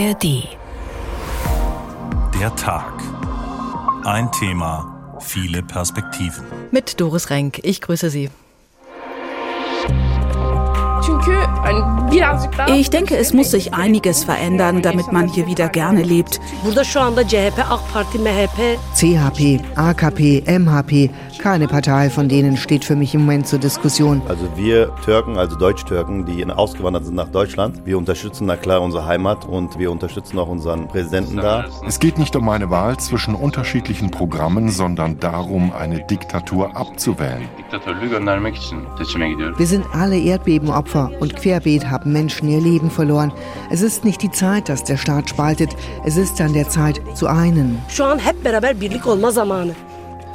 ARD. Der Tag. Ein Thema, viele Perspektiven. Mit Doris Renk. Ich grüße Sie. Ich denke, es muss sich einiges verändern, damit man hier wieder gerne lebt. CHP, AKP, MHP, keine Partei von denen steht für mich im Moment zur Diskussion. Also wir Türken, also Deutsch-Türken, die ausgewandert sind nach Deutschland, wir unterstützen na klar unsere Heimat und wir unterstützen auch unseren Präsidenten da. Es geht nicht um eine Wahl zwischen unterschiedlichen Programmen, sondern darum, eine Diktatur abzuwählen. Wir sind alle Erdbebenopfer und querbeet haben Menschen ihr Leben verloren. Es ist nicht die Zeit, dass der Staat spaltet, es ist an der Zeit zu einen.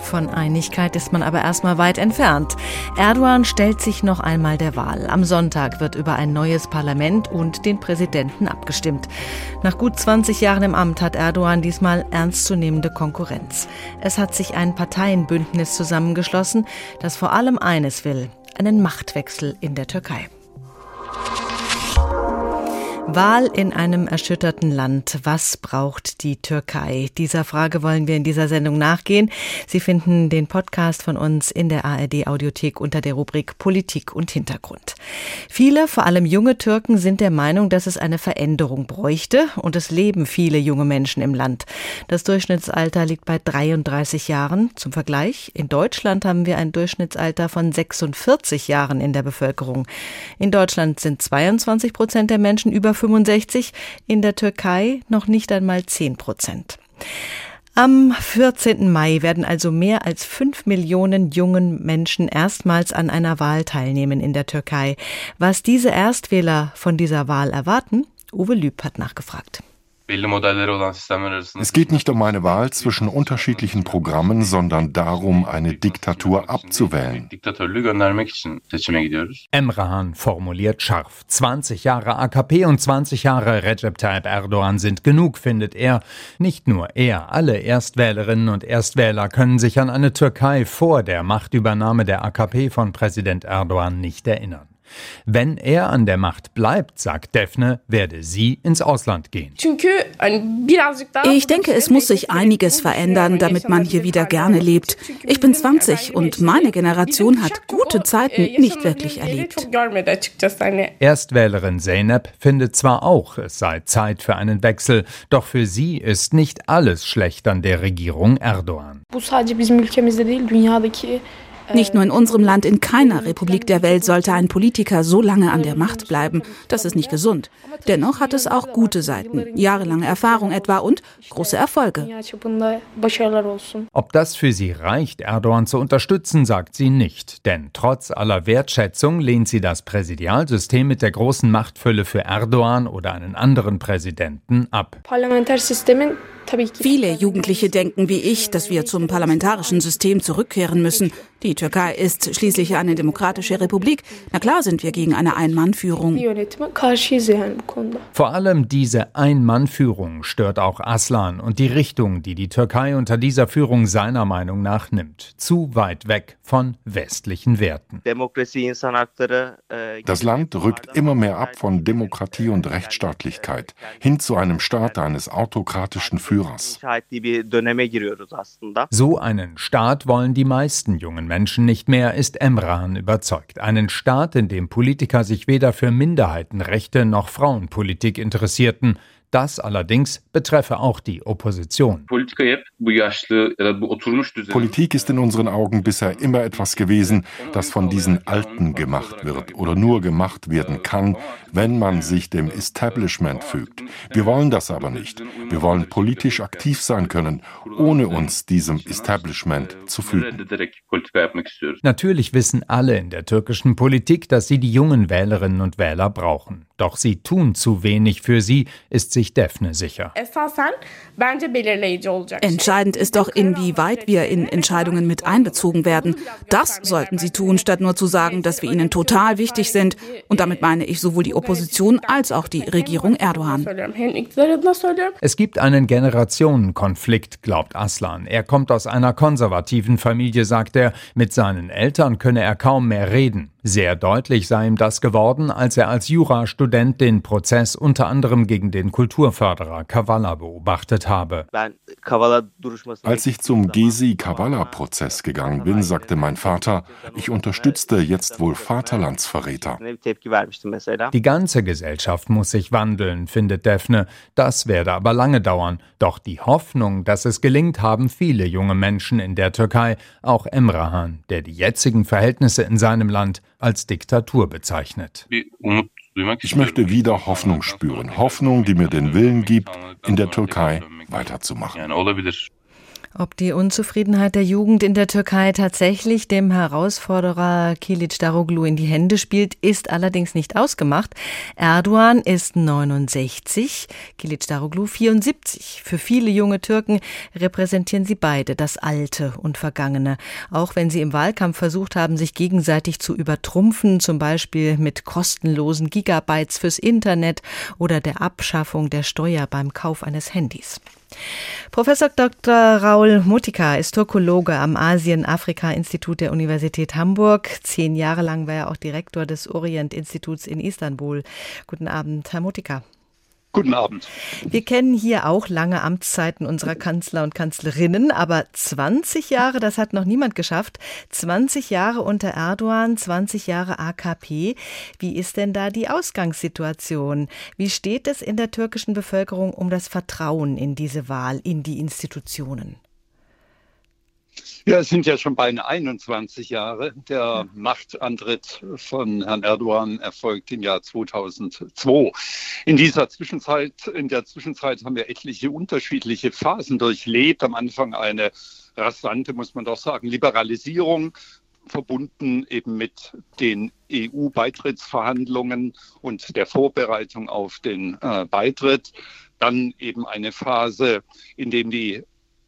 Von Einigkeit ist man aber erstmal weit entfernt. Erdogan stellt sich noch einmal der Wahl. Am Sonntag wird über ein neues Parlament und den Präsidenten abgestimmt. Nach gut 20 Jahren im Amt hat Erdogan diesmal ernstzunehmende Konkurrenz. Es hat sich ein Parteienbündnis zusammengeschlossen, das vor allem eines will, einen Machtwechsel in der Türkei. Wahl in einem erschütterten Land. Was braucht die Türkei? Dieser Frage wollen wir in dieser Sendung nachgehen. Sie finden den Podcast von uns in der ARD Audiothek unter der Rubrik Politik und Hintergrund. Viele, vor allem junge Türken, sind der Meinung, dass es eine Veränderung bräuchte und es leben viele junge Menschen im Land. Das Durchschnittsalter liegt bei 33 Jahren. Zum Vergleich, in Deutschland haben wir ein Durchschnittsalter von 46 Jahren in der Bevölkerung. In Deutschland sind 22 Prozent der Menschen über 65, in der Türkei noch nicht einmal 10 Prozent. Am 14. Mai werden also mehr als fünf Millionen jungen Menschen erstmals an einer Wahl teilnehmen in der Türkei. Was diese Erstwähler von dieser Wahl erwarten? Uwe Lüb hat nachgefragt. Es geht nicht um eine Wahl zwischen unterschiedlichen Programmen, sondern darum, eine Diktatur abzuwählen. Emrahan formuliert scharf. 20 Jahre AKP und 20 Jahre Recep Tayyip Erdogan sind genug, findet er. Nicht nur er, alle Erstwählerinnen und Erstwähler können sich an eine Türkei vor der Machtübernahme der AKP von Präsident Erdogan nicht erinnern. Wenn er an der Macht bleibt, sagt Defne, werde sie ins Ausland gehen. Ich denke, es muss sich einiges verändern, damit man hier wieder gerne lebt. Ich bin 20 und meine Generation hat gute Zeiten nicht wirklich erlebt. Erstwählerin Zeynep findet zwar auch, es sei Zeit für einen Wechsel, doch für sie ist nicht alles schlecht an der Regierung Erdogan. Nicht nur in unserem Land, in keiner Republik der Welt sollte ein Politiker so lange an der Macht bleiben. Das ist nicht gesund. Dennoch hat es auch gute Seiten, jahrelange Erfahrung etwa und große Erfolge. Ob das für sie reicht, Erdogan zu unterstützen, sagt sie nicht. Denn trotz aller Wertschätzung lehnt sie das Präsidialsystem mit der großen Machtfülle für Erdogan oder einen anderen Präsidenten ab. Viele Jugendliche denken wie ich, dass wir zum parlamentarischen System zurückkehren müssen. Die Türkei ist schließlich eine demokratische Republik. Na klar sind wir gegen eine Ein-Mann-Führung. Vor allem diese Ein-Mann-Führung stört auch Aslan und die Richtung, die die Türkei unter dieser Führung seiner Meinung nach nimmt. Zu weit weg von westlichen Werten. Das Land rückt immer mehr ab von Demokratie und Rechtsstaatlichkeit hin zu einem Staat eines autokratischen Führers. So einen Staat wollen die meisten jungen Menschen nicht mehr, ist Emran überzeugt. Einen Staat, in dem Politiker sich weder für Minderheitenrechte noch Frauenpolitik interessierten. Das allerdings betreffe auch die Opposition. Politik ist in unseren Augen bisher immer etwas gewesen, das von diesen Alten gemacht wird oder nur gemacht werden kann, wenn man sich dem Establishment fügt. Wir wollen das aber nicht. Wir wollen politisch aktiv sein können, ohne uns diesem Establishment zu fügen. Natürlich wissen alle in der türkischen Politik, dass sie die jungen Wählerinnen und Wähler brauchen. Doch sie tun zu wenig für sie, ist sich Defne sicher. Entscheidend ist doch, inwieweit wir in Entscheidungen mit einbezogen werden. Das sollten sie tun, statt nur zu sagen, dass wir ihnen total wichtig sind. Und damit meine ich sowohl die Opposition als auch die Regierung Erdogan. Es gibt einen Generationenkonflikt, glaubt Aslan. Er kommt aus einer konservativen Familie, sagt er. Mit seinen Eltern könne er kaum mehr reden. Sehr deutlich sei ihm das geworden, als er als Jurastudent den Prozess unter anderem gegen den Kultur Kulturförderer Kavala beobachtet habe. Als ich zum Gezi-Kavala-Prozess gegangen bin, sagte mein Vater, ich unterstützte jetzt wohl Vaterlandsverräter. Die ganze Gesellschaft muss sich wandeln, findet Daphne. Das werde aber lange dauern. Doch die Hoffnung, dass es gelingt, haben viele junge Menschen in der Türkei, auch Emrahan, der die jetzigen Verhältnisse in seinem Land als Diktatur bezeichnet. Ich möchte wieder Hoffnung spüren. Hoffnung, die mir den Willen gibt, in der Türkei weiterzumachen. Ob die Unzufriedenheit der Jugend in der Türkei tatsächlich dem Herausforderer Kilic Daroglu in die Hände spielt, ist allerdings nicht ausgemacht. Erdogan ist 69, Kilic Daroglu 74. Für viele junge Türken repräsentieren sie beide das Alte und Vergangene. Auch wenn sie im Wahlkampf versucht haben, sich gegenseitig zu übertrumpfen, zum Beispiel mit kostenlosen Gigabytes fürs Internet oder der Abschaffung der Steuer beim Kauf eines Handys. Professor Dr. Raul Mutika ist Turkologe am Asien-Afrika-Institut der Universität Hamburg. Zehn Jahre lang war er auch Direktor des Orient-Instituts in Istanbul. Guten Abend, Herr Mutika. Guten Abend. Wir kennen hier auch lange Amtszeiten unserer Kanzler und Kanzlerinnen, aber 20 Jahre, das hat noch niemand geschafft. 20 Jahre unter Erdogan, 20 Jahre AKP. Wie ist denn da die Ausgangssituation? Wie steht es in der türkischen Bevölkerung um das Vertrauen in diese Wahl, in die Institutionen? Ja, es sind ja schon beinahe 21 Jahre. Der Machtantritt von Herrn Erdogan erfolgt im Jahr 2002. In dieser Zwischenzeit, in der Zwischenzeit haben wir etliche unterschiedliche Phasen durchlebt. Am Anfang eine rasante, muss man doch sagen, Liberalisierung verbunden eben mit den EU-Beitrittsverhandlungen und der Vorbereitung auf den äh, Beitritt. Dann eben eine Phase, in dem die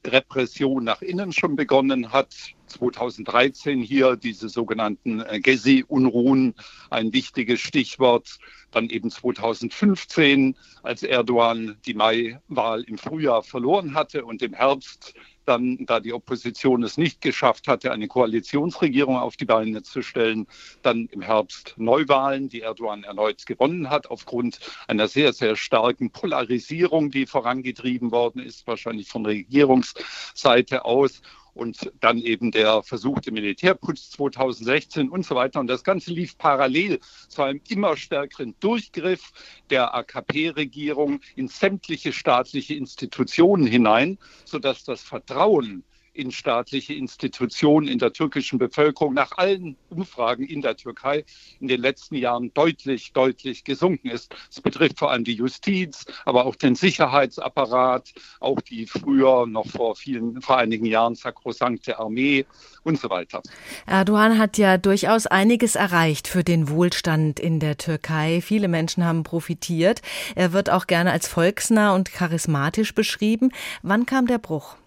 Repression nach innen schon begonnen hat. 2013 hier diese sogenannten äh, Gezi-Unruhen, ein wichtiges Stichwort. Dann eben 2015, als Erdogan die Mai-Wahl im Frühjahr verloren hatte und im Herbst dann, da die Opposition es nicht geschafft hatte, eine Koalitionsregierung auf die Beine zu stellen, dann im Herbst Neuwahlen, die Erdogan erneut gewonnen hat, aufgrund einer sehr, sehr starken Polarisierung, die vorangetrieben worden ist, wahrscheinlich von Regierungsseite aus und dann eben der versuchte Militärputsch 2016 und so weiter. Und das Ganze lief parallel zu einem immer stärkeren Durchgriff der AKP-Regierung in sämtliche staatliche Institutionen hinein, sodass das Vertrauen in staatliche Institutionen in der türkischen Bevölkerung nach allen Umfragen in der Türkei in den letzten Jahren deutlich, deutlich gesunken ist. Es betrifft vor allem die Justiz, aber auch den Sicherheitsapparat, auch die früher noch vor vielen, vor einigen Jahren sakrosankte Armee und so weiter. Erdogan hat ja durchaus einiges erreicht für den Wohlstand in der Türkei. Viele Menschen haben profitiert. Er wird auch gerne als volksnah und charismatisch beschrieben. Wann kam der Bruch?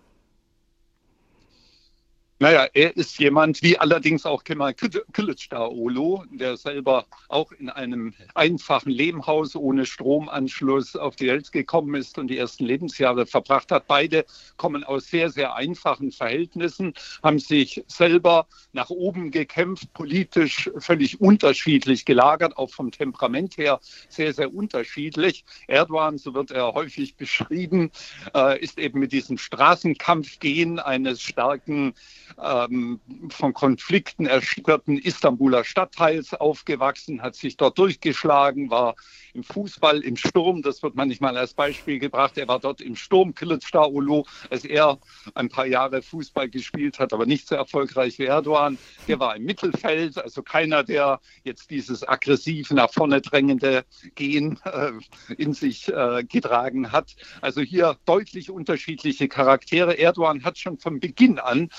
Naja, er ist jemand, wie allerdings auch Kemal Kılıçdaroğlu, der selber auch in einem einfachen Lehmhaus ohne Stromanschluss auf die Welt gekommen ist und die ersten Lebensjahre verbracht hat. Beide kommen aus sehr, sehr einfachen Verhältnissen, haben sich selber nach oben gekämpft, politisch völlig unterschiedlich gelagert, auch vom Temperament her sehr, sehr unterschiedlich. Erdogan, so wird er häufig beschrieben, äh, ist eben mit diesem Straßenkampfgehen eines starken ähm, von Konflikten erschütterten Istanbuler Stadtteils aufgewachsen, hat sich dort durchgeschlagen, war im Fußball, im Sturm, das wird manchmal als Beispiel gebracht. Er war dort im Sturm, Kılıçdaroğlu, als er ein paar Jahre Fußball gespielt hat, aber nicht so erfolgreich wie Erdogan. Der war im Mittelfeld, also keiner, der jetzt dieses aggressiv nach vorne drängende Gehen äh, in sich äh, getragen hat. Also hier deutlich unterschiedliche Charaktere. Erdogan hat schon von Beginn an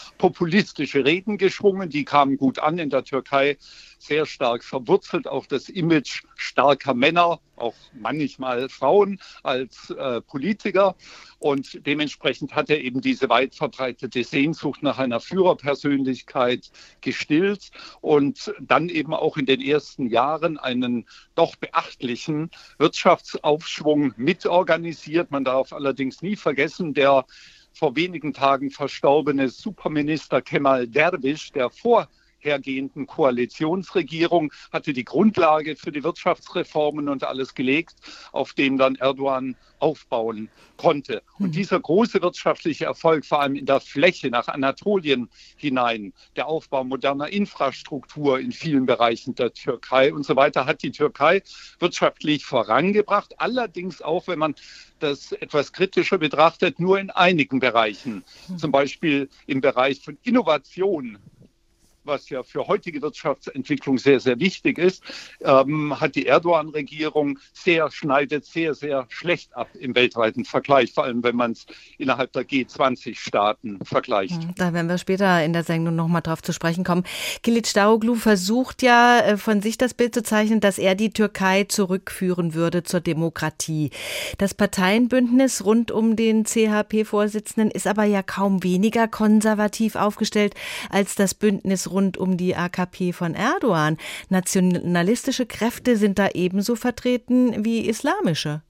populistische Reden geschwungen, die kamen gut an in der Türkei sehr stark verwurzelt, auch das Image starker Männer, auch manchmal Frauen als äh, Politiker. Und dementsprechend hat er eben diese weit verbreitete Sehnsucht nach einer Führerpersönlichkeit gestillt und dann eben auch in den ersten Jahren einen doch beachtlichen Wirtschaftsaufschwung mitorganisiert. Man darf allerdings nie vergessen, der vor wenigen Tagen verstorbene Superminister Kemal Derwisch, der vor hergehenden Koalitionsregierung hatte die Grundlage für die Wirtschaftsreformen und alles gelegt, auf dem dann Erdogan aufbauen konnte. Und mhm. dieser große wirtschaftliche Erfolg, vor allem in der Fläche nach Anatolien hinein, der Aufbau moderner Infrastruktur in vielen Bereichen der Türkei und so weiter, hat die Türkei wirtschaftlich vorangebracht. Allerdings auch, wenn man das etwas kritischer betrachtet, nur in einigen Bereichen. Mhm. Zum Beispiel im Bereich von Innovation was ja für heutige Wirtschaftsentwicklung sehr, sehr wichtig ist, ähm, hat die Erdogan-Regierung sehr, schneidet sehr, sehr schlecht ab im weltweiten Vergleich, vor allem wenn man es innerhalb der G20-Staaten vergleicht. Da werden wir später in der Sendung nochmal drauf zu sprechen kommen. Kilic Daroglu versucht ja äh, von sich das Bild zu zeichnen, dass er die Türkei zurückführen würde zur Demokratie. Das Parteienbündnis rund um den CHP-Vorsitzenden ist aber ja kaum weniger konservativ aufgestellt als das Bündnis rund um die AKP von Erdogan. Nationalistische Kräfte sind da ebenso vertreten wie islamische.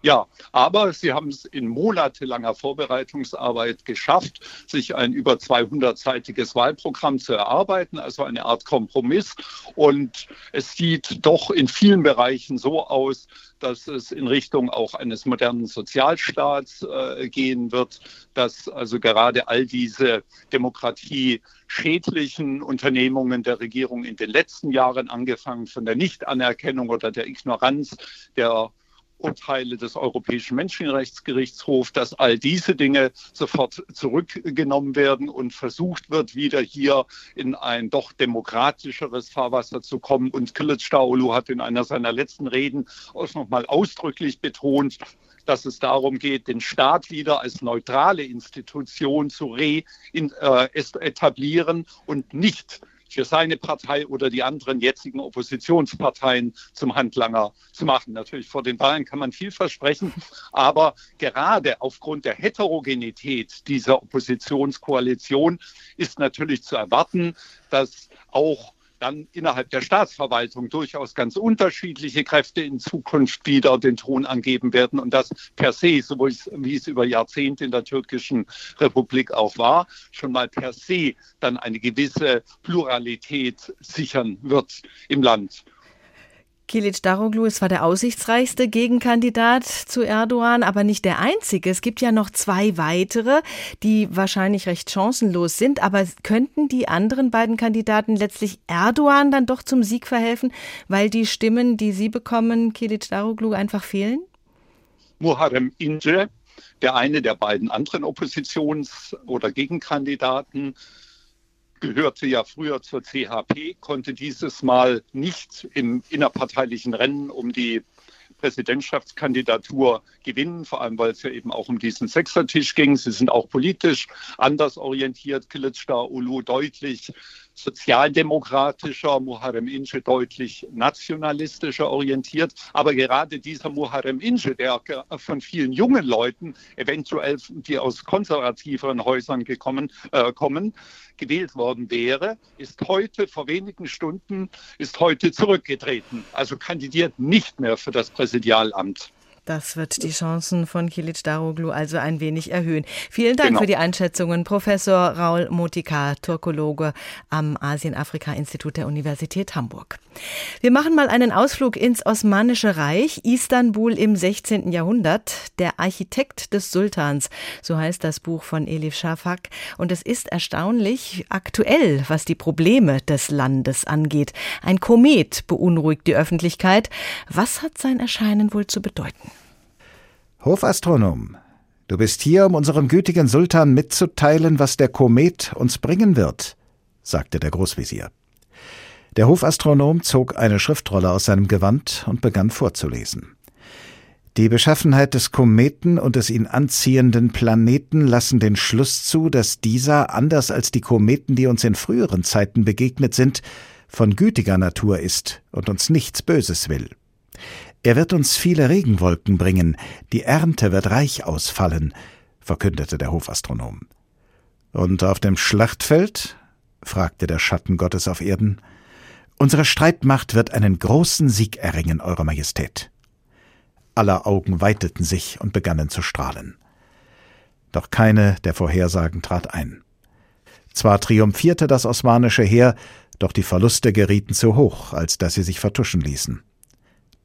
Ja, aber sie haben es in monatelanger Vorbereitungsarbeit geschafft, sich ein über 200-seitiges Wahlprogramm zu erarbeiten, also eine Art Kompromiss. Und es sieht doch in vielen Bereichen so aus, dass es in Richtung auch eines modernen Sozialstaats äh, gehen wird, dass also gerade all diese demokratieschädlichen Unternehmungen der Regierung in den letzten Jahren, angefangen von der Nichtanerkennung oder der Ignoranz der Urteile des Europäischen Menschenrechtsgerichtshofs, dass all diese Dinge sofort zurückgenommen werden und versucht wird, wieder hier in ein doch demokratischeres Fahrwasser zu kommen. Und Kılıçdaroğlu hat in einer seiner letzten Reden auch nochmal ausdrücklich betont, dass es darum geht, den Staat wieder als neutrale Institution zu re-etablieren äh, und nicht für seine Partei oder die anderen jetzigen Oppositionsparteien zum Handlanger zu machen. Natürlich vor den Wahlen kann man viel versprechen, aber gerade aufgrund der Heterogenität dieser Oppositionskoalition ist natürlich zu erwarten, dass auch dann innerhalb der Staatsverwaltung durchaus ganz unterschiedliche Kräfte in Zukunft wieder den Ton angeben werden und das per se, so wie es über Jahrzehnte in der türkischen Republik auch war, schon mal per se dann eine gewisse Pluralität sichern wird im Land. Kilic Daroglu ist zwar der aussichtsreichste Gegenkandidat zu Erdogan, aber nicht der einzige. Es gibt ja noch zwei weitere, die wahrscheinlich recht chancenlos sind. Aber könnten die anderen beiden Kandidaten letztlich Erdogan dann doch zum Sieg verhelfen, weil die Stimmen, die sie bekommen, Kilic Daroglu einfach fehlen? Muharrem Ince, der eine der beiden anderen Oppositions- oder Gegenkandidaten, gehörte ja früher zur CHP, konnte dieses Mal nicht im innerparteilichen Rennen um die Präsidentschaftskandidatur gewinnen, vor allem weil es ja eben auch um diesen Sechsertisch ging. Sie sind auch politisch anders orientiert. Kılıçdaroğlu Ulu deutlich sozialdemokratischer, Muharrem Ince deutlich nationalistischer orientiert. Aber gerade dieser Muharrem Ince, der von vielen jungen Leuten, eventuell die aus konservativeren Häusern gekommen, äh, kommen, gewählt worden wäre, ist heute vor wenigen Stunden ist heute zurückgetreten. Also kandidiert nicht mehr für das Präsidialamt. Das wird die Chancen von Kilic Daroglu also ein wenig erhöhen. Vielen Dank genau. für die Einschätzungen, Professor Raul Motika, Turkologe am Asien-Afrika-Institut der Universität Hamburg. Wir machen mal einen Ausflug ins Osmanische Reich, Istanbul im 16. Jahrhundert, der Architekt des Sultans, so heißt das Buch von Elif Shafak. Und es ist erstaunlich aktuell, was die Probleme des Landes angeht. Ein Komet beunruhigt die Öffentlichkeit. Was hat sein Erscheinen wohl zu bedeuten? Hofastronom, du bist hier, um unserem gütigen Sultan mitzuteilen, was der Komet uns bringen wird, sagte der Großvezier. Der Hofastronom zog eine Schriftrolle aus seinem Gewand und begann vorzulesen. Die Beschaffenheit des Kometen und des ihn anziehenden Planeten lassen den Schluss zu, dass dieser, anders als die Kometen, die uns in früheren Zeiten begegnet sind, von gütiger Natur ist und uns nichts Böses will. Er wird uns viele Regenwolken bringen, die Ernte wird reich ausfallen, verkündete der Hofastronom. Und auf dem Schlachtfeld? fragte der Schatten Gottes auf Erden. Unsere Streitmacht wird einen großen Sieg erringen, Eure Majestät. Aller Augen weiteten sich und begannen zu strahlen. Doch keine der Vorhersagen trat ein. Zwar triumphierte das osmanische Heer, doch die Verluste gerieten zu hoch, als dass sie sich vertuschen ließen.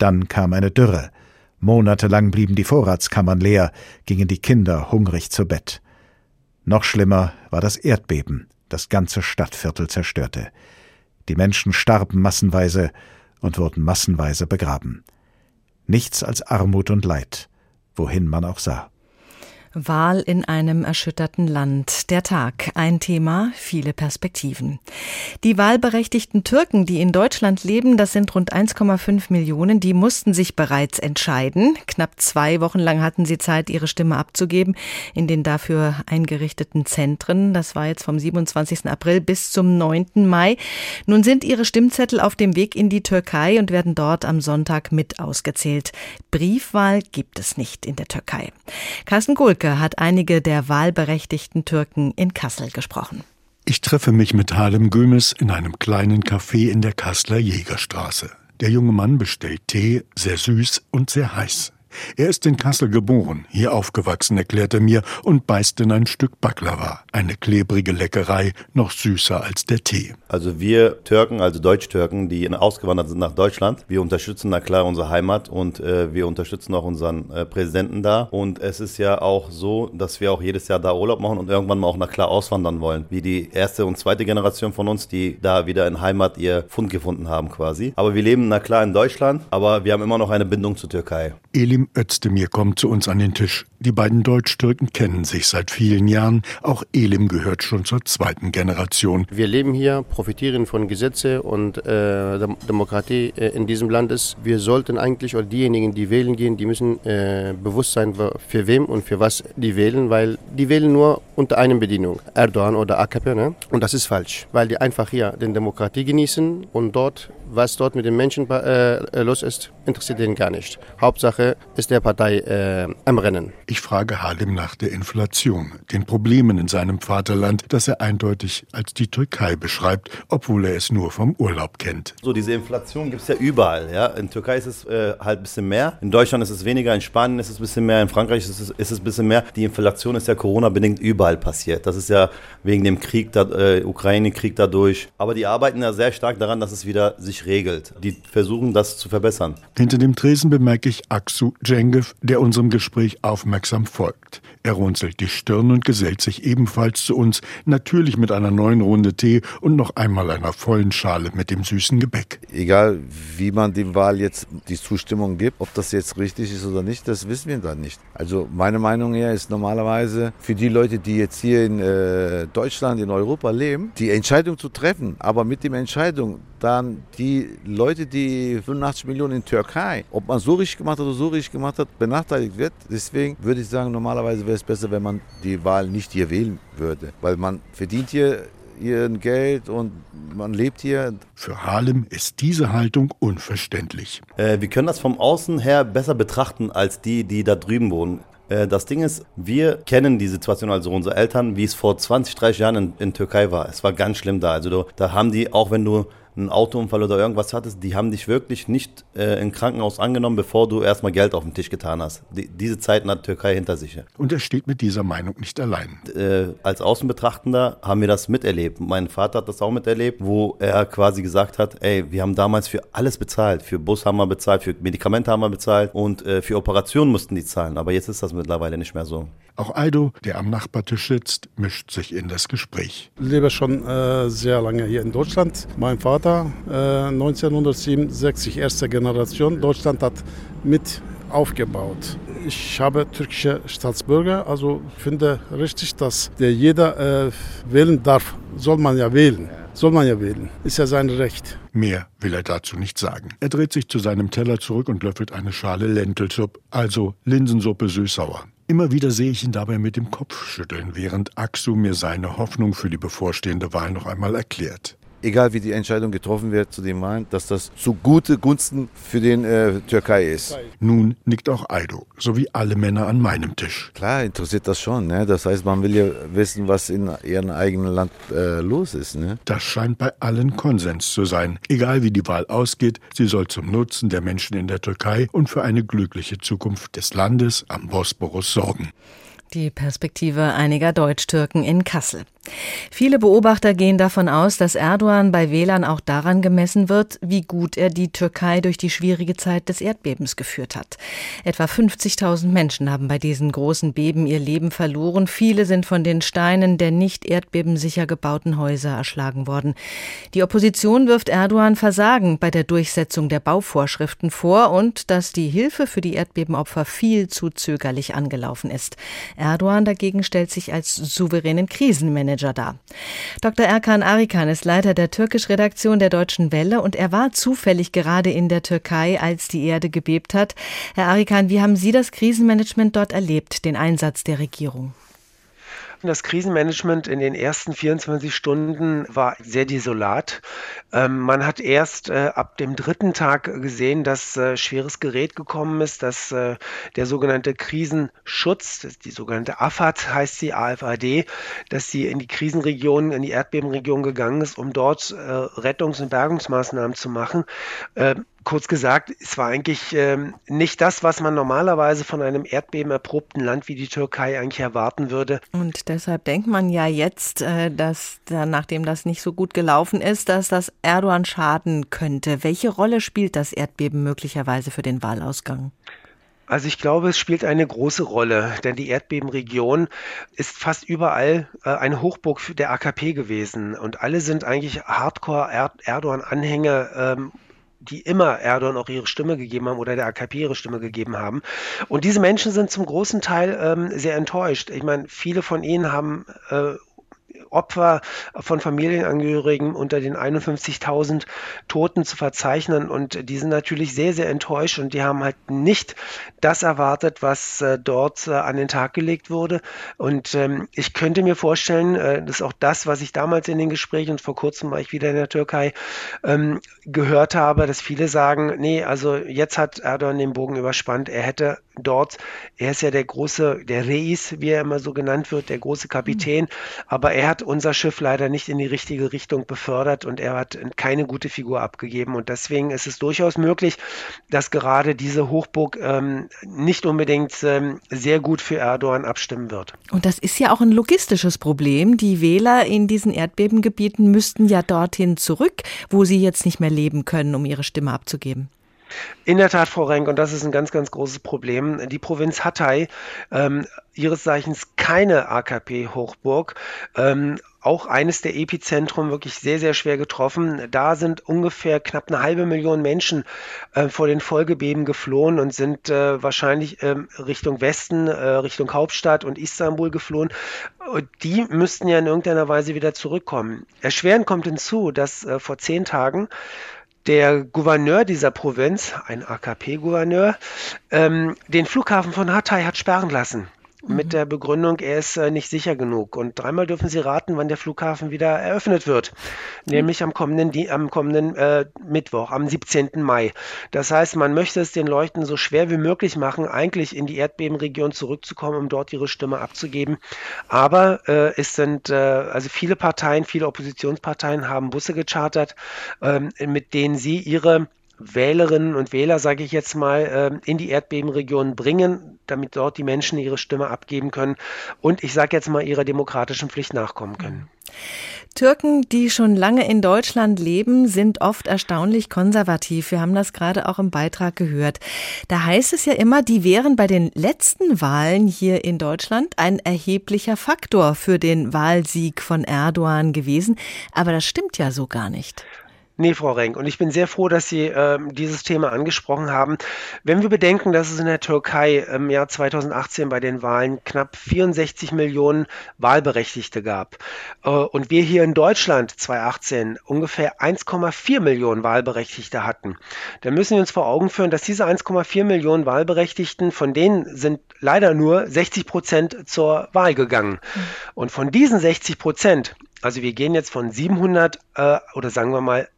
Dann kam eine Dürre. Monatelang blieben die Vorratskammern leer, gingen die Kinder hungrig zu Bett. Noch schlimmer war das Erdbeben, das ganze Stadtviertel zerstörte. Die Menschen starben massenweise und wurden massenweise begraben. Nichts als Armut und Leid, wohin man auch sah. Wahl in einem erschütterten Land. Der Tag. Ein Thema, viele Perspektiven. Die wahlberechtigten Türken, die in Deutschland leben, das sind rund 1,5 Millionen, die mussten sich bereits entscheiden. Knapp zwei Wochen lang hatten sie Zeit, ihre Stimme abzugeben in den dafür eingerichteten Zentren. Das war jetzt vom 27. April bis zum 9. Mai. Nun sind ihre Stimmzettel auf dem Weg in die Türkei und werden dort am Sonntag mit ausgezählt. Briefwahl gibt es nicht in der Türkei. Carsten Kohlke Lücke hat einige der wahlberechtigten Türken in Kassel gesprochen. Ich treffe mich mit Halem Gömes in einem kleinen Café in der Kasseler Jägerstraße. Der junge Mann bestellt Tee, sehr süß und sehr heiß. Er ist in Kassel geboren, hier aufgewachsen, erklärt er mir, und beißt in ein Stück Baklava, eine klebrige Leckerei, noch süßer als der Tee. Also wir Türken, also Deutsch-Türken, die ausgewandert sind nach Deutschland, wir unterstützen na klar unsere Heimat und äh, wir unterstützen auch unseren äh, Präsidenten da. Und es ist ja auch so, dass wir auch jedes Jahr da Urlaub machen und irgendwann mal auch na klar auswandern wollen, wie die erste und zweite Generation von uns, die da wieder in Heimat ihr Fund gefunden haben quasi. Aber wir leben na klar in Deutschland, aber wir haben immer noch eine Bindung zur Türkei. Elim Joachim Özdemir kommt zu uns an den Tisch. Die beiden Deutsch-Türken kennen sich seit vielen Jahren. Auch Elim gehört schon zur zweiten Generation. Wir leben hier, profitieren von Gesetze und äh, Demokratie äh, in diesem Land. Wir sollten eigentlich, oder diejenigen, die wählen gehen, die müssen äh, bewusst sein, für wem und für was die wählen, weil die wählen nur unter einer Bedienung, Erdogan oder AKP. Ne? Und das ist falsch, weil die einfach hier den Demokratie genießen und dort was dort mit den Menschen äh, los ist, interessiert den gar nicht. Hauptsache ist der Partei äh, am Rennen. Ich frage Halim nach der Inflation, den Problemen in seinem Vaterland, das er eindeutig als die Türkei beschreibt, obwohl er es nur vom Urlaub kennt. So, diese Inflation gibt es ja überall. Ja? In Türkei ist es äh, halt ein bisschen mehr, in Deutschland ist es weniger, in Spanien ist es ein bisschen mehr, in Frankreich ist es, ist es ein bisschen mehr. Die Inflation ist ja Corona-bedingt überall passiert. Das ist ja wegen dem Krieg, äh, Ukraine-Krieg dadurch. Aber die arbeiten ja sehr stark daran, dass es wieder sich regelt. Die versuchen, das zu verbessern. Hinter dem Tresen bemerke ich Aksu Cengiv, der unserem Gespräch aufmerksam folgt. Er runzelt die Stirn und gesellt sich ebenfalls zu uns, natürlich mit einer neuen Runde Tee und noch einmal einer vollen Schale mit dem süßen Gebäck. Egal, wie man dem Wahl jetzt die Zustimmung gibt, ob das jetzt richtig ist oder nicht, das wissen wir dann nicht. Also meine Meinung her ist normalerweise für die Leute, die jetzt hier in äh, Deutschland, in Europa leben, die Entscheidung zu treffen, aber mit der Entscheidung dann die Leute, die 85 Millionen in Türkei, ob man so richtig gemacht hat oder so richtig gemacht hat, benachteiligt wird. Deswegen würde ich sagen, normalerweise wäre es besser, wenn man die Wahl nicht hier wählen würde, weil man verdient hier ihr Geld und man lebt hier. Für Harlem ist diese Haltung unverständlich. Äh, wir können das vom Außen her besser betrachten als die, die da drüben wohnen. Äh, das Ding ist, wir kennen die Situation, also unsere Eltern, wie es vor 20, 30 Jahren in, in Türkei war. Es war ganz schlimm da. Also da haben die, auch wenn du einen Autounfall oder irgendwas hattest, die haben dich wirklich nicht äh, im Krankenhaus angenommen, bevor du erstmal Geld auf den Tisch getan hast. Die, diese Zeiten hat Türkei hinter sich. Und er steht mit dieser Meinung nicht allein. Äh, als Außenbetrachtender haben wir das miterlebt. Mein Vater hat das auch miterlebt, wo er quasi gesagt hat, ey, wir haben damals für alles bezahlt. Für Bus haben wir bezahlt, für Medikamente haben wir bezahlt und äh, für Operationen mussten die zahlen. Aber jetzt ist das mittlerweile nicht mehr so. Auch Aido, der am Nachbartisch sitzt, mischt sich in das Gespräch. Ich lebe schon äh, sehr lange hier in Deutschland. Mein Vater, äh, 1967, erste Generation, Deutschland hat mit aufgebaut. Ich habe türkische Staatsbürger, also finde richtig, dass der jeder äh, wählen darf. Soll man ja wählen. Soll man ja wählen. Ist ja sein Recht. Mehr will er dazu nicht sagen. Er dreht sich zu seinem Teller zurück und löffelt eine Schale Lentilsuppe, also Linsensuppe süß-sauer. Immer wieder sehe ich ihn dabei mit dem Kopf schütteln, während Aksu mir seine Hoffnung für die bevorstehende Wahl noch einmal erklärt egal wie die Entscheidung getroffen wird zu dem Wahlen, dass das zu gute Gunsten für den äh, Türkei ist. Nun nickt auch Aido, so wie alle Männer an meinem Tisch. Klar, interessiert das schon. Ne? Das heißt, man will ja wissen, was in ihrem eigenen Land äh, los ist. Ne? Das scheint bei allen Konsens zu sein. Egal wie die Wahl ausgeht, sie soll zum Nutzen der Menschen in der Türkei und für eine glückliche Zukunft des Landes am Bosporus sorgen. Die Perspektive einiger Deutsch-Türken in Kassel. Viele Beobachter gehen davon aus, dass Erdogan bei Wählern auch daran gemessen wird, wie gut er die Türkei durch die schwierige Zeit des Erdbebens geführt hat. Etwa 50.000 Menschen haben bei diesen großen Beben ihr Leben verloren. Viele sind von den Steinen der nicht erdbebensicher gebauten Häuser erschlagen worden. Die Opposition wirft Erdogan Versagen bei der Durchsetzung der Bauvorschriften vor und dass die Hilfe für die Erdbebenopfer viel zu zögerlich angelaufen ist. Erdogan dagegen stellt sich als souveränen Krisenmanager Manager dar. Dr. Erkan Arikan ist Leiter der Türkisch-Redaktion der Deutschen Welle und er war zufällig gerade in der Türkei, als die Erde gebebt hat. Herr Arikan, wie haben Sie das Krisenmanagement dort erlebt, den Einsatz der Regierung? Das Krisenmanagement in den ersten 24 Stunden war sehr desolat. Ähm, man hat erst äh, ab dem dritten Tag gesehen, dass äh, schweres Gerät gekommen ist, dass äh, der sogenannte Krisenschutz, die sogenannte AFAD heißt sie, AFAD, dass sie in die Krisenregion, in die Erdbebenregion gegangen ist, um dort äh, Rettungs- und Bergungsmaßnahmen zu machen. Kurz gesagt, es war eigentlich ähm, nicht das, was man normalerweise von einem erdbebenerprobten Land wie die Türkei eigentlich erwarten würde. Und deshalb denkt man ja jetzt, äh, dass da, nachdem das nicht so gut gelaufen ist, dass das Erdogan schaden könnte. Welche Rolle spielt das Erdbeben möglicherweise für den Wahlausgang? Also ich glaube, es spielt eine große Rolle, denn die Erdbebenregion ist fast überall äh, eine Hochburg der AKP gewesen und alle sind eigentlich Hardcore-Erdogan-Anhänger ähm, die immer Erdogan auch ihre Stimme gegeben haben oder der AKP ihre Stimme gegeben haben. Und diese Menschen sind zum großen Teil ähm, sehr enttäuscht. Ich meine, viele von ihnen haben äh, Opfer von Familienangehörigen unter den 51.000 Toten zu verzeichnen. Und die sind natürlich sehr, sehr enttäuscht und die haben halt nicht das erwartet, was äh, dort äh, an den Tag gelegt wurde. Und ähm, ich könnte mir vorstellen, äh, das ist auch das, was ich damals in den Gesprächen und vor kurzem war ich wieder in der Türkei ähm, gehört habe, dass viele sagen, nee, also jetzt hat Erdogan den Bogen überspannt. Er hätte dort, er ist ja der große, der Reis, wie er immer so genannt wird, der große Kapitän, mhm. aber er hat unser Schiff leider nicht in die richtige Richtung befördert und er hat keine gute Figur abgegeben. Und deswegen ist es durchaus möglich, dass gerade diese Hochburg ähm, nicht unbedingt ähm, sehr gut für Erdogan abstimmen wird. Und das ist ja auch ein logistisches Problem. Die Wähler in diesen Erdbebengebieten müssten ja dorthin zurück, wo sie jetzt nicht mehr leben können, um ihre Stimme abzugeben. In der Tat, Frau Renk, und das ist ein ganz, ganz großes Problem. Die Provinz Hatay, ähm, ihres Zeichens keine AKP-Hochburg, ähm, auch eines der Epizentrum wirklich sehr, sehr schwer getroffen. Da sind ungefähr knapp eine halbe Million Menschen äh, vor den Folgebeben geflohen und sind äh, wahrscheinlich äh, Richtung Westen, äh, Richtung Hauptstadt und Istanbul geflohen. Und die müssten ja in irgendeiner Weise wieder zurückkommen. Erschwerend kommt hinzu, dass äh, vor zehn Tagen der Gouverneur dieser Provinz, ein AKP-Gouverneur, ähm, den Flughafen von Hatay hat sperren lassen mit mhm. der Begründung, er ist äh, nicht sicher genug. Und dreimal dürfen Sie raten, wann der Flughafen wieder eröffnet wird, nämlich am kommenden, am kommenden äh, Mittwoch, am 17. Mai. Das heißt, man möchte es den Leuten so schwer wie möglich machen, eigentlich in die Erdbebenregion zurückzukommen, um dort ihre Stimme abzugeben. Aber äh, es sind äh, also viele Parteien, viele Oppositionsparteien haben Busse gechartert, ähm, mit denen sie ihre Wählerinnen und Wähler, sage ich jetzt mal, äh, in die Erdbebenregion bringen, damit dort die Menschen ihre Stimme abgeben können und ich sage jetzt mal ihrer demokratischen Pflicht nachkommen können. Türken, die schon lange in Deutschland leben, sind oft erstaunlich konservativ. Wir haben das gerade auch im Beitrag gehört. Da heißt es ja immer, die wären bei den letzten Wahlen hier in Deutschland ein erheblicher Faktor für den Wahlsieg von Erdogan gewesen. Aber das stimmt ja so gar nicht. Nee, Frau Renk, und ich bin sehr froh, dass Sie äh, dieses Thema angesprochen haben. Wenn wir bedenken, dass es in der Türkei im Jahr 2018 bei den Wahlen knapp 64 Millionen Wahlberechtigte gab äh, und wir hier in Deutschland 2018 ungefähr 1,4 Millionen Wahlberechtigte hatten, dann müssen wir uns vor Augen führen, dass diese 1,4 Millionen Wahlberechtigten, von denen sind leider nur 60 Prozent zur Wahl gegangen. Mhm. Und von diesen 60 Prozent also wir gehen jetzt von 700 äh, oder sagen wir mal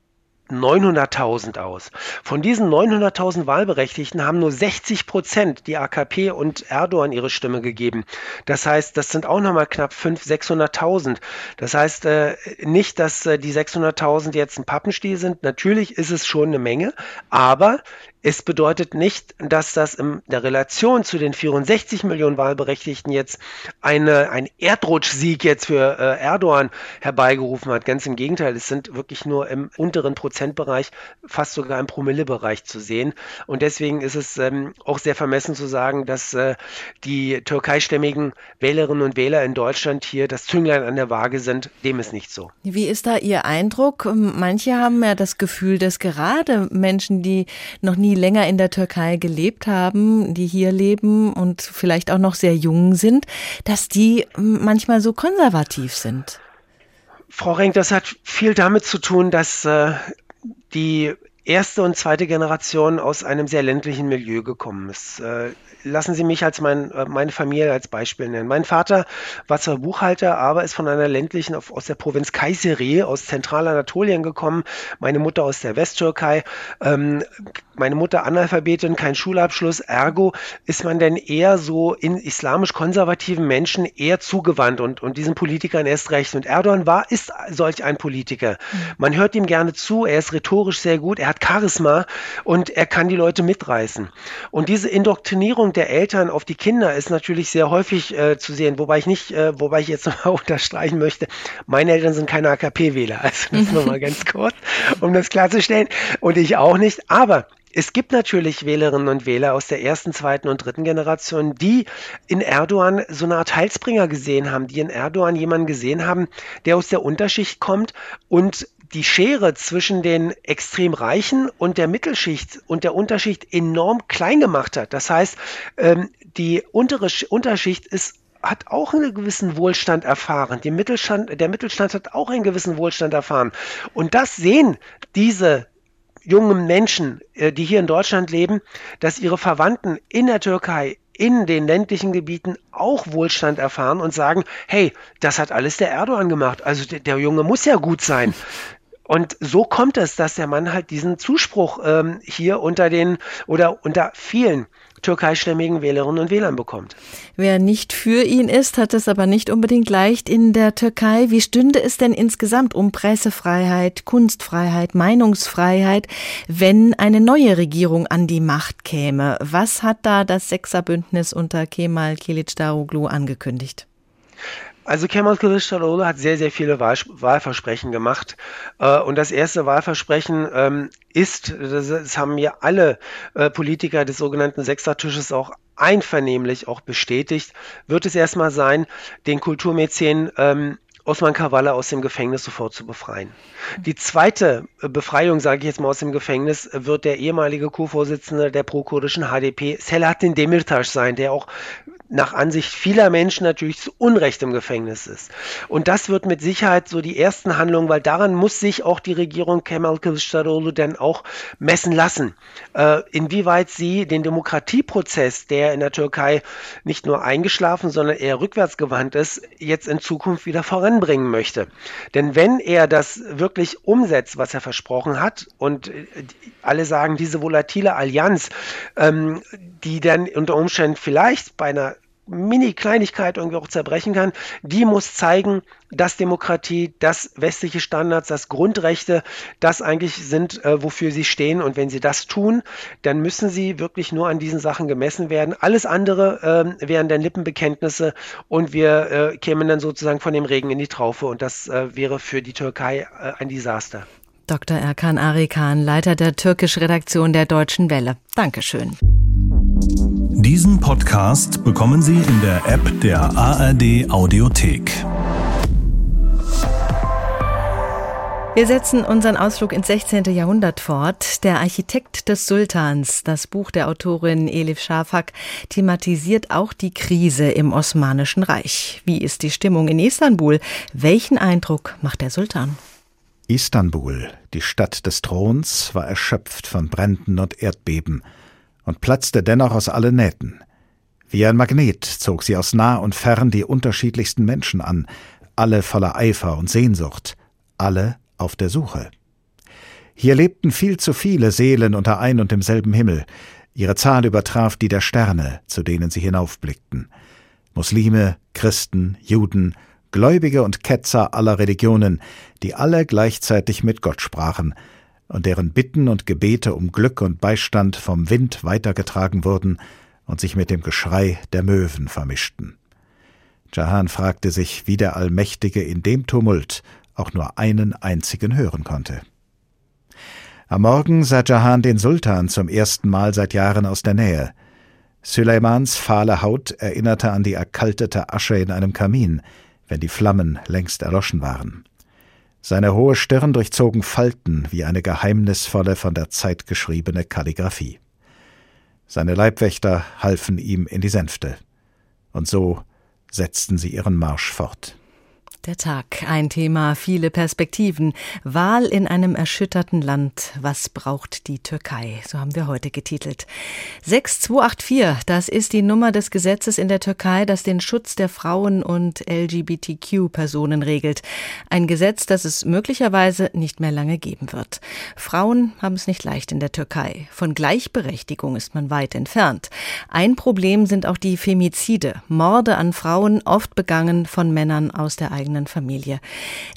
900.000 aus. Von diesen 900.000 Wahlberechtigten haben nur 60 Prozent die AKP und Erdogan ihre Stimme gegeben. Das heißt, das sind auch nochmal knapp 500.000, 600.000. Das heißt äh, nicht, dass äh, die 600.000 jetzt ein Pappenstiel sind. Natürlich ist es schon eine Menge, aber Es bedeutet nicht, dass das in der Relation zu den 64 Millionen Wahlberechtigten jetzt eine, ein Erdrutschsieg jetzt für äh, Erdogan herbeigerufen hat. Ganz im Gegenteil, es sind wirklich nur im unteren Prozentbereich, fast sogar im Promillebereich zu sehen. Und deswegen ist es ähm, auch sehr vermessen zu sagen, dass äh, die türkeistämmigen Wählerinnen und Wähler in Deutschland hier das Zünglein an der Waage sind. Dem ist nicht so. Wie ist da Ihr Eindruck? Manche haben ja das Gefühl, dass gerade Menschen, die noch nie länger in der Türkei gelebt haben, die hier leben und vielleicht auch noch sehr jung sind, dass die manchmal so konservativ sind. Frau Renk, das hat viel damit zu tun, dass äh, die erste und zweite Generation aus einem sehr ländlichen Milieu gekommen ist. Äh, lassen Sie mich als mein, äh, meine Familie als Beispiel nennen. Mein Vater war zwar Buchhalter, aber ist von einer ländlichen, aus der Provinz Kayseri, aus Zentralanatolien gekommen. Meine Mutter aus der Westtürkei. Ähm, meine Mutter Analphabetin, kein Schulabschluss. Ergo ist man denn eher so in islamisch-konservativen Menschen eher zugewandt und, und diesen Politikern erst recht. Und Erdogan war, ist solch ein Politiker. Mhm. Man hört ihm gerne zu, er ist rhetorisch sehr gut, er hat Charisma und er kann die Leute mitreißen. Und diese Indoktrinierung der Eltern auf die Kinder ist natürlich sehr häufig äh, zu sehen, wobei ich nicht, äh, wobei ich jetzt nochmal unterstreichen möchte, meine Eltern sind keine AKP-Wähler. Also das nochmal ganz kurz, um das klarzustellen. Und ich auch nicht. Aber es gibt natürlich Wählerinnen und Wähler aus der ersten, zweiten und dritten Generation, die in Erdogan so eine Art Heilsbringer gesehen haben, die in Erdogan jemanden gesehen haben, der aus der Unterschicht kommt und die Schere zwischen den extrem Reichen und der Mittelschicht und der Unterschicht enorm klein gemacht hat. Das heißt, ähm, die untere Unterschicht ist hat auch einen gewissen Wohlstand erfahren. Die Mittelstand, der Mittelstand hat auch einen gewissen Wohlstand erfahren. Und das sehen diese jungen Menschen, äh, die hier in Deutschland leben, dass ihre Verwandten in der Türkei in den ländlichen Gebieten auch Wohlstand erfahren und sagen, hey, das hat alles der Erdogan gemacht. Also der, der Junge muss ja gut sein. Und so kommt es, dass der Mann halt diesen Zuspruch ähm, hier unter den oder unter vielen türkeistämmigen Wählerinnen und Wählern bekommt. Wer nicht für ihn ist, hat es aber nicht unbedingt leicht in der Türkei. Wie stünde es denn insgesamt um Pressefreiheit, Kunstfreiheit, Meinungsfreiheit, wenn eine neue Regierung an die Macht käme? Was hat da das Sechserbündnis unter Kemal Kilicdaroglu angekündigt? Also Kemal Kılıçdaroğlu hat sehr, sehr viele Wahl Wahlversprechen gemacht. Äh, und das erste Wahlversprechen ähm, ist, das, haben ja alle äh, Politiker des sogenannten Sechsertisches auch einvernehmlich auch bestätigt, wird es erstmal sein, den Kulturmäzen ähm, Osman Kavala aus dem Gefängnis sofort zu befreien. Die zweite Befreiung, sage ich jetzt mal aus dem Gefängnis, wird der ehemalige Co-Vorsitzende der pro-kurdischen HDP Selahattin Demirtas sein, der auch nach Ansicht vieler Menschen natürlich zu Unrecht im Gefängnis ist. Und das wird mit Sicherheit so die ersten Handlungen, weil daran muss sich auch die Regierung Kemal Kılıçdaroğlu dann auch messen lassen, äh, inwieweit sie den Demokratieprozess, der in der Türkei nicht nur eingeschlafen, sondern eher rückwärtsgewandt ist, jetzt in Zukunft wieder voranbringen möchte. Denn wenn er das wirklich umsetzt, was er versprochen hat, und alle sagen, diese volatile Allianz, ähm, die dann unter Umständen vielleicht bei einer Mini-Kleinigkeit irgendwie auch zerbrechen kann, die muss zeigen, dass Demokratie, dass westliche Standards, dass Grundrechte, das eigentlich sind, äh, wofür sie stehen. Und wenn sie das tun, dann müssen sie wirklich nur an diesen Sachen gemessen werden. Alles andere äh, wären dann Lippenbekenntnisse und wir äh, kämen dann sozusagen von dem Regen in die Traufe. Und das äh, wäre für die Türkei äh, ein Desaster. Dr. Erkan Arikan, Leiter der türkisch-Redaktion der Deutschen Welle. Dankeschön. Diesen Podcast bekommen Sie in der App der ARD Audiothek. Wir setzen unseren Ausflug ins 16. Jahrhundert fort. Der Architekt des Sultans, das Buch der Autorin Elif Shafak, thematisiert auch die Krise im Osmanischen Reich. Wie ist die Stimmung in Istanbul? Welchen Eindruck macht der Sultan? Istanbul, die Stadt des Throns, war erschöpft von Bränden und Erdbeben und platzte dennoch aus allen Nähten. Wie ein Magnet zog sie aus nah und fern die unterschiedlichsten Menschen an, alle voller Eifer und Sehnsucht, alle auf der Suche. Hier lebten viel zu viele Seelen unter ein und demselben Himmel, ihre Zahl übertraf die der Sterne, zu denen sie hinaufblickten. Muslime, Christen, Juden, Gläubige und Ketzer aller Religionen, die alle gleichzeitig mit Gott sprachen, und deren Bitten und Gebete um Glück und Beistand vom Wind weitergetragen wurden und sich mit dem Geschrei der Möwen vermischten. Jahan fragte sich, wie der Allmächtige in dem Tumult auch nur einen einzigen hören konnte. Am Morgen sah Jahan den Sultan zum ersten Mal seit Jahren aus der Nähe. Süleimans fahle Haut erinnerte an die erkaltete Asche in einem Kamin, wenn die Flammen längst erloschen waren. Seine hohe Stirn durchzogen Falten wie eine geheimnisvolle, von der Zeit geschriebene Kalligraphie. Seine Leibwächter halfen ihm in die Sänfte. Und so setzten sie ihren Marsch fort. Der Tag, ein Thema, viele Perspektiven. Wahl in einem erschütterten Land. Was braucht die Türkei? So haben wir heute getitelt. 6284, das ist die Nummer des Gesetzes in der Türkei, das den Schutz der Frauen und LGBTQ-Personen regelt. Ein Gesetz, das es möglicherweise nicht mehr lange geben wird. Frauen haben es nicht leicht in der Türkei. Von Gleichberechtigung ist man weit entfernt. Ein Problem sind auch die Femizide, Morde an Frauen, oft begangen von Männern aus der eigenen eigenen Familie.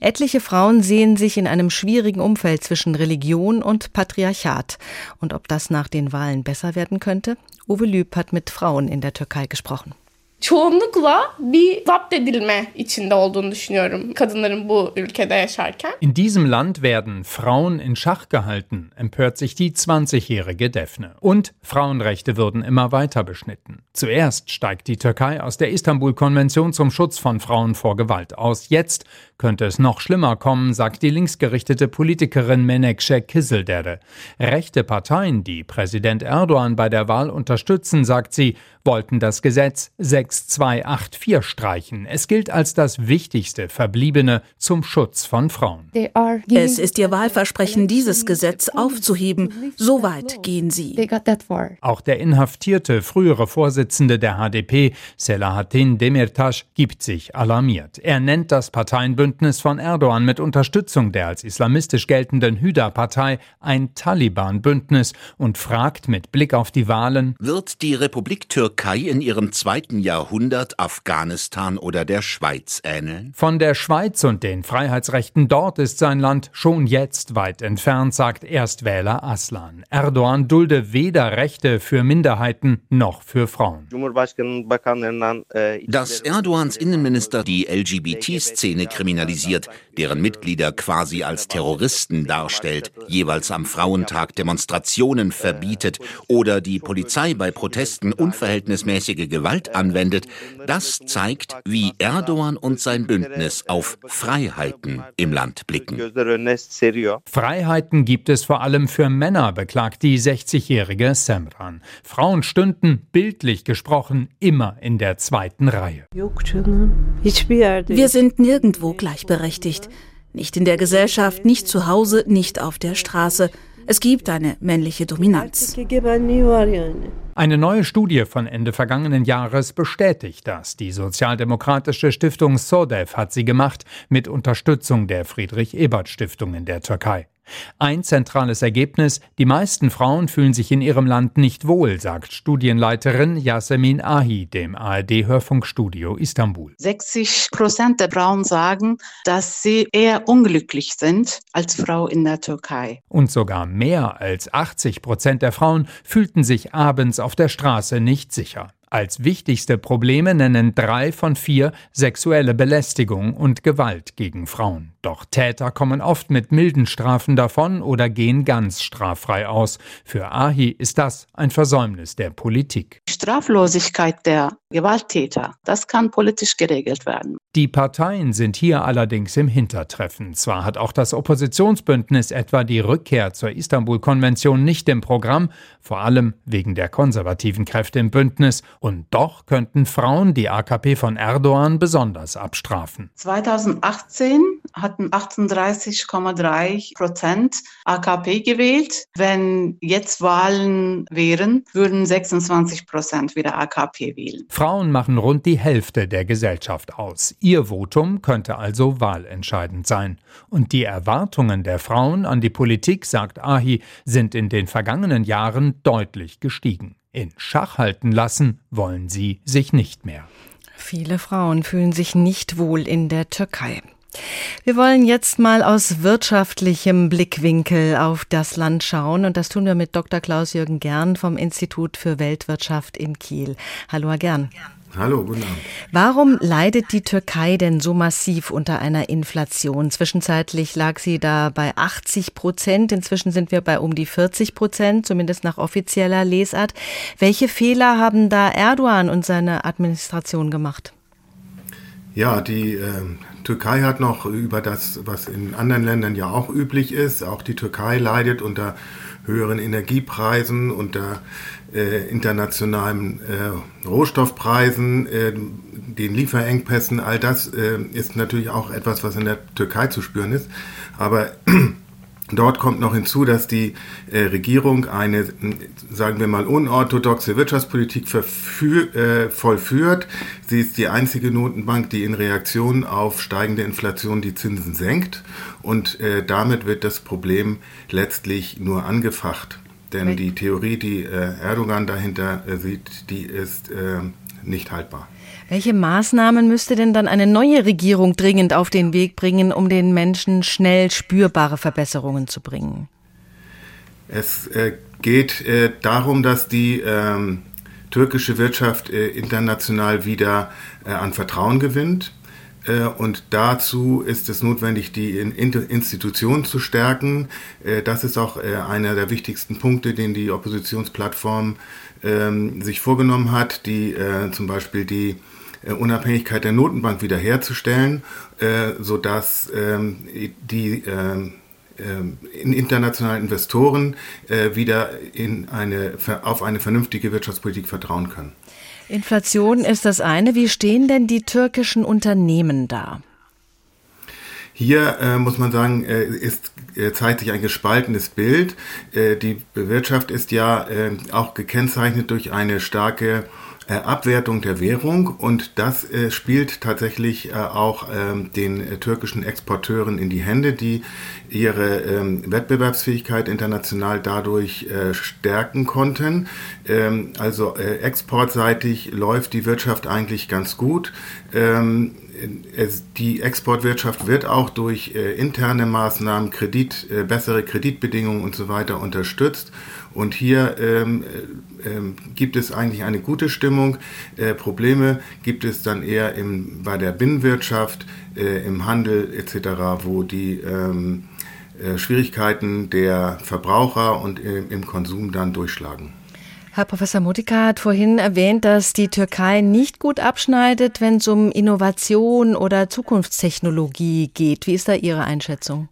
Etliche Frauen sehen sich in einem schwierigen Umfeld zwischen Religion und Patriarchat. Und ob das nach den Wahlen besser werden könnte? Uwe Lüb hat mit Frauen in der Türkei gesprochen. Çoğunlukla bir zapt edilme içinde olduğunu düşünüyorum kadınların bu ülkede yaşarken. In diesem Land werden Frauen in Schach gehalten, empört sich die 20-jährige Defne. Und Frauenrechte würden immer weiter beschnitten. Zuerst steigt die Türkei aus der Istanbul-Konvention zum Schutz von Frauen vor Gewalt aus. Jetzt könnte es noch schlimmer kommen, sagt die linksgerichtete Politikerin Menekşe Kizildere. Rechte Parteien, die Präsident Erdogan bei der Wahl unterstützen, sagt sie, wollten das Gesetz 6284 streichen. Es gilt als das wichtigste Verbliebene zum Schutz von Frauen. Es ist ihr Wahlversprechen, dieses Gesetz aufzuheben. So weit gehen sie. Auch der inhaftierte frühere Vorsitzende der HDP, Selahattin Demirtas, gibt sich alarmiert. Er nennt das Parteienbündnis von Erdogan mit Unterstützung der als islamistisch geltenden Hüda-Partei ein Taliban-Bündnis und fragt mit Blick auf die Wahlen, wird die Republik Türkei Türkei in ihrem zweiten Jahrhundert Afghanistan oder der Schweiz ähneln? Von der Schweiz und den Freiheitsrechten dort ist sein Land schon jetzt weit entfernt, sagt Erstwähler Aslan. Erdogan dulde weder Rechte für Minderheiten noch für Frauen. Dass Erdogans Innenminister die LGBT-Szene kriminalisiert, deren Mitglieder quasi als Terroristen darstellt, jeweils am Frauentag Demonstrationen verbietet oder die Polizei bei Protesten unverhältnismäßig unverhältnismäßige Gewalt anwendet, das zeigt, wie Erdogan und sein Bündnis auf Freiheiten im Land blicken. Freiheiten gibt es vor allem für Männer, beklagt die 60-jährige Semran. Frauen stünden, bildlich gesprochen, immer in der zweiten Reihe. Wir sind nirgendwo gleichberechtigt. Nicht in der Gesellschaft, nicht zu Hause, nicht auf der Straße. Es gibt eine männliche Dominanz. Eine neue Studie von Ende vergangenen Jahres bestätigt das. Die sozialdemokratische Stiftung SODEF hat sie gemacht mit Unterstützung der Friedrich-Ebert-Stiftung in der Türkei. Ein zentrales Ergebnis, die meisten Frauen fühlen sich in ihrem Land nicht wohl, sagt Studienleiterin Yasemin Ahi dem ARD-Hörfunkstudio Istanbul. 60 Prozent der Frauen sagen, dass sie eher unglücklich sind als Frau in der Türkei. Und sogar mehr als 80 Prozent der Frauen fühlten sich abends auf der Straße nicht sicher. Als wichtigste Probleme nennen drei von vier sexuelle Belästigung und Gewalt gegen Frauen. Doch Täter kommen oft mit milden Strafen davon oder gehen ganz straffrei aus. Für Ahi ist das ein Versäumnis der Politik. Straflosigkeit der Gewalttäter, das kann politisch geregelt werden. Die Parteien sind hier allerdings im Hintertreffen. Zwar hat auch das Oppositionsbündnis etwa die Rückkehr zur Istanbul-Konvention nicht im Programm, vor allem wegen der konservativen Kräfte im Bündnis, und doch könnten Frauen die AKP von Erdogan besonders abstrafen. 2018 hatten 38,3 Prozent AKP gewählt. Wenn jetzt Wahlen wären, würden 26 Prozent wieder AKP wählen. Frauen machen rund die Hälfte der Gesellschaft aus. Ihr Votum könnte also wahlentscheidend sein. Und die Erwartungen der Frauen an die Politik, sagt Ahi, sind in den vergangenen Jahren deutlich gestiegen. In Schach halten lassen wollen sie sich nicht mehr. Viele Frauen fühlen sich nicht wohl in der Türkei. Wir wollen jetzt mal aus wirtschaftlichem Blickwinkel auf das Land schauen und das tun wir mit Dr. Klaus-Jürgen Gern vom Institut für Weltwirtschaft in Kiel. Hallo, Herr Gern. Hallo, guten Abend. Warum leidet die Türkei denn so massiv unter einer Inflation? Zwischenzeitlich lag sie da bei 80 Prozent. Inzwischen sind wir bei um die 40 Prozent, zumindest nach offizieller Lesart. Welche Fehler haben da Erdogan und seine Administration gemacht? Ja, die äh, Türkei hat noch über das, was in anderen Ländern ja auch üblich ist, auch die Türkei leidet unter höheren Energiepreisen, unter äh, internationalen äh, Rohstoffpreisen, äh, den Lieferengpässen. All das äh, ist natürlich auch etwas, was in der Türkei zu spüren ist. Aber Dort kommt noch hinzu, dass die äh, Regierung eine, sagen wir mal, unorthodoxe Wirtschaftspolitik äh, vollführt. Sie ist die einzige Notenbank, die in Reaktion auf steigende Inflation die Zinsen senkt. Und äh, damit wird das Problem letztlich nur angefacht. Denn die Theorie, die äh, Erdogan dahinter äh, sieht, die ist äh, nicht haltbar. Welche Maßnahmen müsste denn dann eine neue Regierung dringend auf den Weg bringen, um den Menschen schnell spürbare Verbesserungen zu bringen? Es äh, geht äh, darum, dass die ähm, türkische Wirtschaft äh, international wieder an Vertrauen gewinnt. Und dazu ist es notwendig, die Institutionen zu stärken. Das ist auch einer der wichtigsten Punkte, den die Oppositionsplattform ähm, sich vorgenommen hat, die zum Beispiel die Unabhängigkeit der Notenbank wiederherzustellen, äh, sodass ähm, die ähm, äh, internationalen Investoren äh, wieder in eine, auf eine vernünftige Wirtschaftspolitik vertrauen können. Inflation ist das eine. Wie stehen denn die türkischen Unternehmen da? Hier äh, muss man sagen, äh, ist, äh, zeigt sich ein gespaltenes Bild. Äh, die Wirtschaft ist ja äh, auch gekennzeichnet durch eine starke äh, Abwertung der Währung und das äh, spielt tatsächlich äh, auch ähm, den türkischen Exporteuren in die Hände, die ihre ähm, Wettbewerbsfähigkeit international dadurch stärken konnten. Ähm, also exportseitig läuft die Wirtschaft eigentlich ganz gut. Die Exportwirtschaft wird auch durch äh, interne Maßnahmen, Kredit, äh, bessere Kreditbedingungen und so weiter unterstützt. Und hier ähm, äh, ähm, gibt es eigentlich eine gute Stimmung. Äh, Probleme gibt es dann eher im, bei der Binnenwirtschaft, äh, im Handel etc., wo die ähm, äh, Schwierigkeiten der Verbraucher und im Konsum dann durchschlagen. Herr Professor Motika hat vorhin erwähnt, dass die Türkei nicht gut abschneidet, wenn es um Innovation oder Zukunftstechnologie geht. Wie ist da Ihre Einschätzung?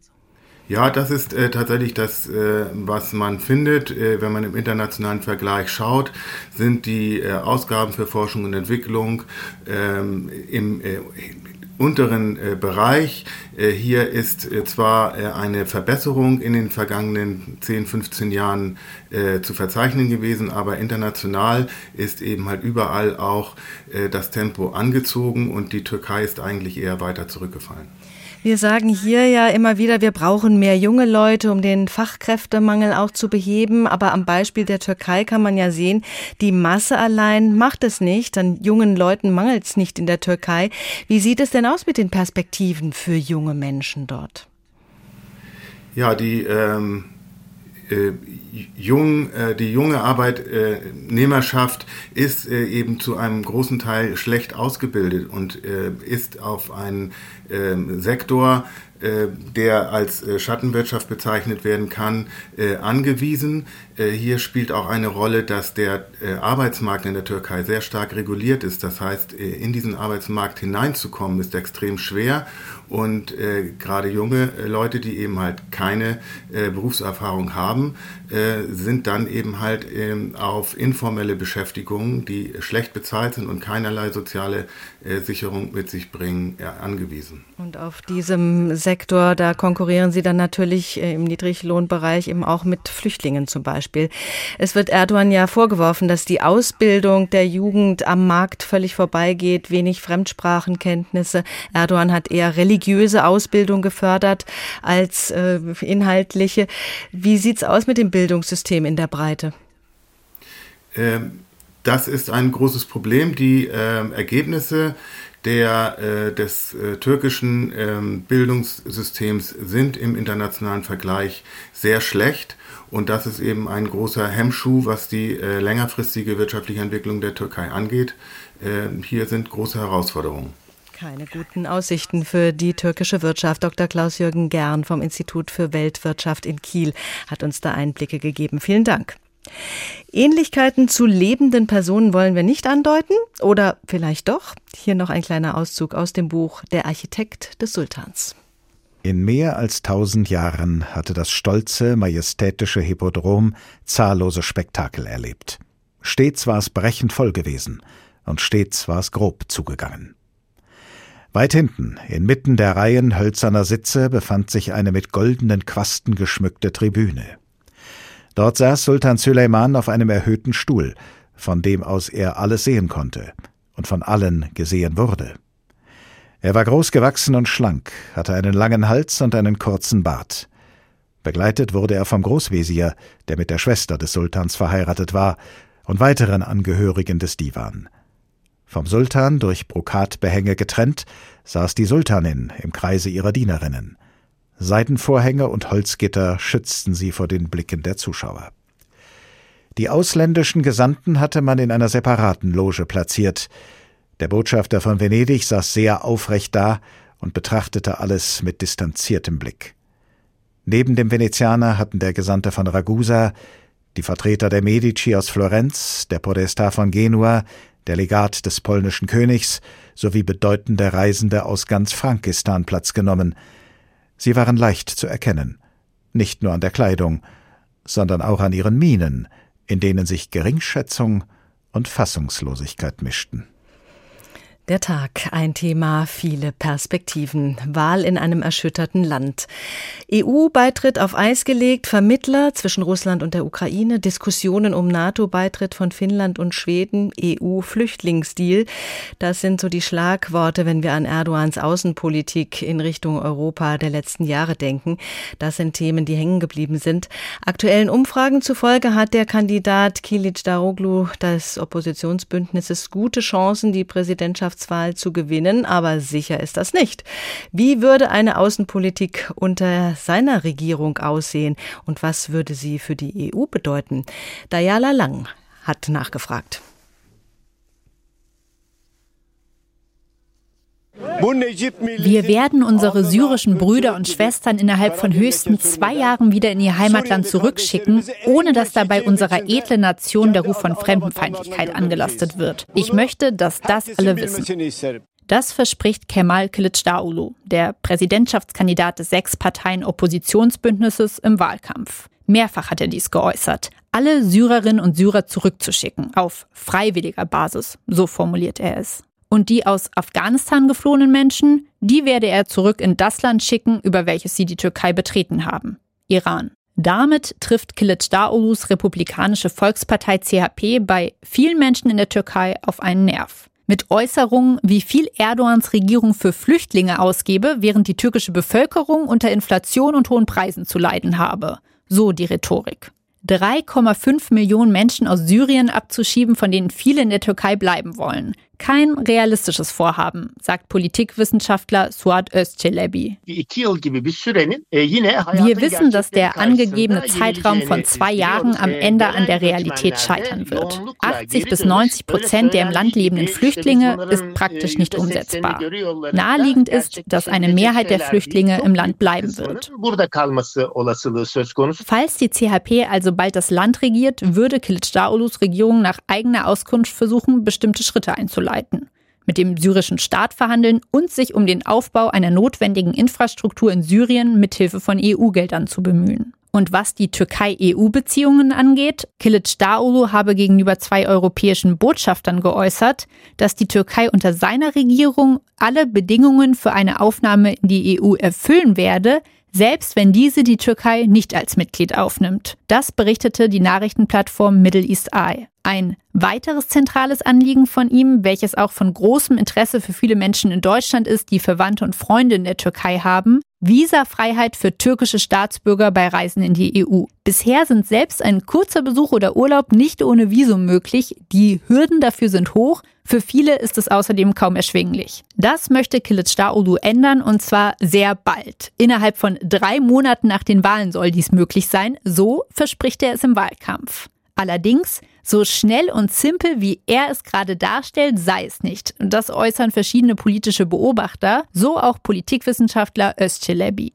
Ja, das ist äh, tatsächlich das, äh, was man findet, äh, wenn man im internationalen Vergleich schaut, sind die äh, Ausgaben für Forschung und Entwicklung ähm, im äh, unteren äh, Bereich. Äh, hier ist äh, zwar äh, eine Verbesserung in den vergangenen 10, 15 Jahren äh, zu verzeichnen gewesen, aber international ist eben halt überall auch äh, das Tempo angezogen und die Türkei ist eigentlich eher weiter zurückgefallen. Wir sagen hier ja immer wieder, wir brauchen mehr junge Leute, um den Fachkräftemangel auch zu beheben. Aber am Beispiel der Türkei kann man ja sehen, die Masse allein macht es nicht. An jungen Leuten mangelt es nicht in der Türkei. Wie sieht es denn aus mit den Perspektiven für junge Menschen dort? Ja, die ähm, äh, jung, äh, die junge Arbeitnehmerschaft ist äh, eben zu einem großen Teil schlecht ausgebildet und äh, ist auf einen ähm, Sektor, äh, der als äh, Schattenwirtschaft bezeichnet werden kann, angewiesen. Hier spielt auch eine Rolle, dass der Arbeitsmarkt in der Türkei sehr stark reguliert ist. Das heißt, in diesen Arbeitsmarkt hineinzukommen, ist extrem schwer und äh, gerade junge äh, Leute, die eben halt keine äh, Berufserfahrung haben, äh, sind dann eben halt ähm, auf informelle Beschäftigungen, die schlecht bezahlt sind und keinerlei soziale äh, Sicherung mit sich bringen, angewiesen. Und auf diesem Sektor, da konkurrieren Sie dann natürlich äh, im Niedriglohnbereich eben auch mit Flüchtlingen zum Beispiel. Es wird Erdogan ja vorgeworfen, dass die Ausbildung der Jugend am Markt völlig vorbeigeht, wenig Fremdsprachenkenntnisse. Erdogan hat eher religiöse religiöse Ausbildung gefördert als äh, inhaltliche. Wie sieht es aus mit dem Bildungssystem in der Breite? Ähm, das ist ein großes Problem. Die äh, Ergebnisse der, äh, des äh, türkischen ähm, Bildungssystems sind im internationalen Vergleich sehr schlecht. Und das ist eben ein großer Hemmschuh, was die äh, längerfristige wirtschaftliche Entwicklung der Türkei angeht. Äh, hier sind große Herausforderungen. Keine guten Aussichten für die türkische Wirtschaft. Dr. Klaus-Jürgen Gern vom Institut für Weltwirtschaft in Kiel hat uns da Einblicke gegeben. Vielen Dank. Ähnlichkeiten zu lebenden Personen wollen wir nicht andeuten oder vielleicht doch. Hier noch ein kleiner Auszug aus dem Buch Der Architekt des Sultans. In mehr als tausend Jahren hatte das stolze, majestätische Hippodrom zahllose Spektakel erlebt. Stets war es brechend voll gewesen und stets war es grob zugegangen. Weit hinten, inmitten der Reihen hölzerner Sitze, befand sich eine mit goldenen Quasten geschmückte Tribüne. Dort saß Sultan Süleyman auf einem erhöhten Stuhl, von dem aus er alles sehen konnte und von allen gesehen wurde. Er war groß gewachsen und schlank, hatte einen langen Hals und einen kurzen Bart. Begleitet wurde er vom Großwesir, der mit der Schwester des Sultans verheiratet war, und weiteren Angehörigen des Divan. Vom Sultan durch Brokatbehänge getrennt, saß die Sultanin im Kreise ihrer Dienerinnen. Seidenvorhänge und Holzgitter schützten sie vor den Blicken der Zuschauer. Die ausländischen Gesandten hatte man in einer separaten Loge platziert, der Botschafter von Venedig saß sehr aufrecht da und betrachtete alles mit distanziertem Blick. Neben dem Venezianer hatten der Gesandte von Ragusa, die Vertreter der Medici aus Florenz, der Podestar von Genua, der Legat des polnischen Königs sowie bedeutende Reisende aus ganz Frankistan Platz genommen. Sie waren leicht zu erkennen, nicht nur an der Kleidung, sondern auch an ihren Mienen, in denen sich Geringschätzung und Fassungslosigkeit mischten. Der Tag, ein Thema, viele Perspektiven. Wahl in einem erschütterten Land. EU-Beitritt auf Eis gelegt, Vermittler zwischen Russland und der Ukraine, Diskussionen um NATO-Beitritt von Finnland und Schweden, EU-Flüchtlingsdeal. Das sind so die Schlagworte, wenn wir an Erdogans Außenpolitik in Richtung Europa der letzten Jahre denken. Das sind Themen, die hängen geblieben sind. Aktuellen Umfragen zufolge hat der Kandidat Kilic Daroglu des Oppositionsbündnisses gute Chancen, die Präsidentschaft Präsidentschaftswahl zu gewinnen, aber sicher ist das nicht. Wie würde eine Außenpolitik unter seiner Regierung aussehen und was würde sie für die EU bedeuten? Dayala Lang hat nachgefragt. Wir werden unsere syrischen Brüder und Schwestern innerhalb von höchstens zwei Jahren wieder in ihr Heimatland zurückschicken, ohne dass dabei unserer edlen Nation der Ruf von Fremdenfeindlichkeit angelastet wird. Ich möchte, dass das alle wissen. Das verspricht Kemal Kılıçdaroğlu, der Präsidentschaftskandidat des Sechs-Parteien-Oppositionsbündnisses im Wahlkampf. Mehrfach hat er dies geäußert, alle Syrerinnen und Syrer zurückzuschicken, auf freiwilliger Basis, so formuliert er es. Und die aus Afghanistan geflohenen Menschen, die werde er zurück in das Land schicken, über welches sie die Türkei betreten haben, Iran. Damit trifft Kılıçdaroğlu's Republikanische Volkspartei CHP bei vielen Menschen in der Türkei auf einen Nerv. Mit Äußerungen, wie viel Erdogans Regierung für Flüchtlinge ausgebe, während die türkische Bevölkerung unter Inflation und hohen Preisen zu leiden habe. So die Rhetorik. 3,5 Millionen Menschen aus Syrien abzuschieben, von denen viele in der Türkei bleiben wollen. Kein realistisches Vorhaben, sagt Politikwissenschaftler Suat Özcelebi. Wir wissen, dass der angegebene Zeitraum von zwei Jahren am Ende an der Realität scheitern wird. 80 bis 90 Prozent der im Land lebenden Flüchtlinge ist praktisch nicht umsetzbar. Naheliegend ist, dass eine Mehrheit der Flüchtlinge im Land bleiben wird. Falls die CHP also bald das Land regiert, würde Kılıçdaroğlu's Regierung nach eigener Auskunft versuchen, bestimmte Schritte einzuleiten leiten, mit dem syrischen Staat verhandeln und sich um den Aufbau einer notwendigen Infrastruktur in Syrien mithilfe von EU-Geldern zu bemühen. Und was die Türkei-EU-Beziehungen angeht, Kilic Daulu habe gegenüber zwei europäischen Botschaftern geäußert, dass die Türkei unter seiner Regierung alle Bedingungen für eine Aufnahme in die EU erfüllen werde, selbst wenn diese die Türkei nicht als Mitglied aufnimmt. Das berichtete die Nachrichtenplattform Middle East Eye. Ein weiteres zentrales Anliegen von ihm, welches auch von großem Interesse für viele Menschen in Deutschland ist, die Verwandte und Freunde in der Türkei haben, Visafreiheit für türkische Staatsbürger bei Reisen in die EU. Bisher sind selbst ein kurzer Besuch oder Urlaub nicht ohne Visum möglich. Die Hürden dafür sind hoch. Für viele ist es außerdem kaum erschwinglich. Das möchte Kılıçdaroğlu ändern und zwar sehr bald. Innerhalb von drei Monaten nach den Wahlen soll dies möglich sein. So verspricht er es im Wahlkampf. Allerdings so schnell und simpel, wie er es gerade darstellt, sei es nicht. Und das äußern verschiedene politische Beobachter, so auch Politikwissenschaftler Özçelebi.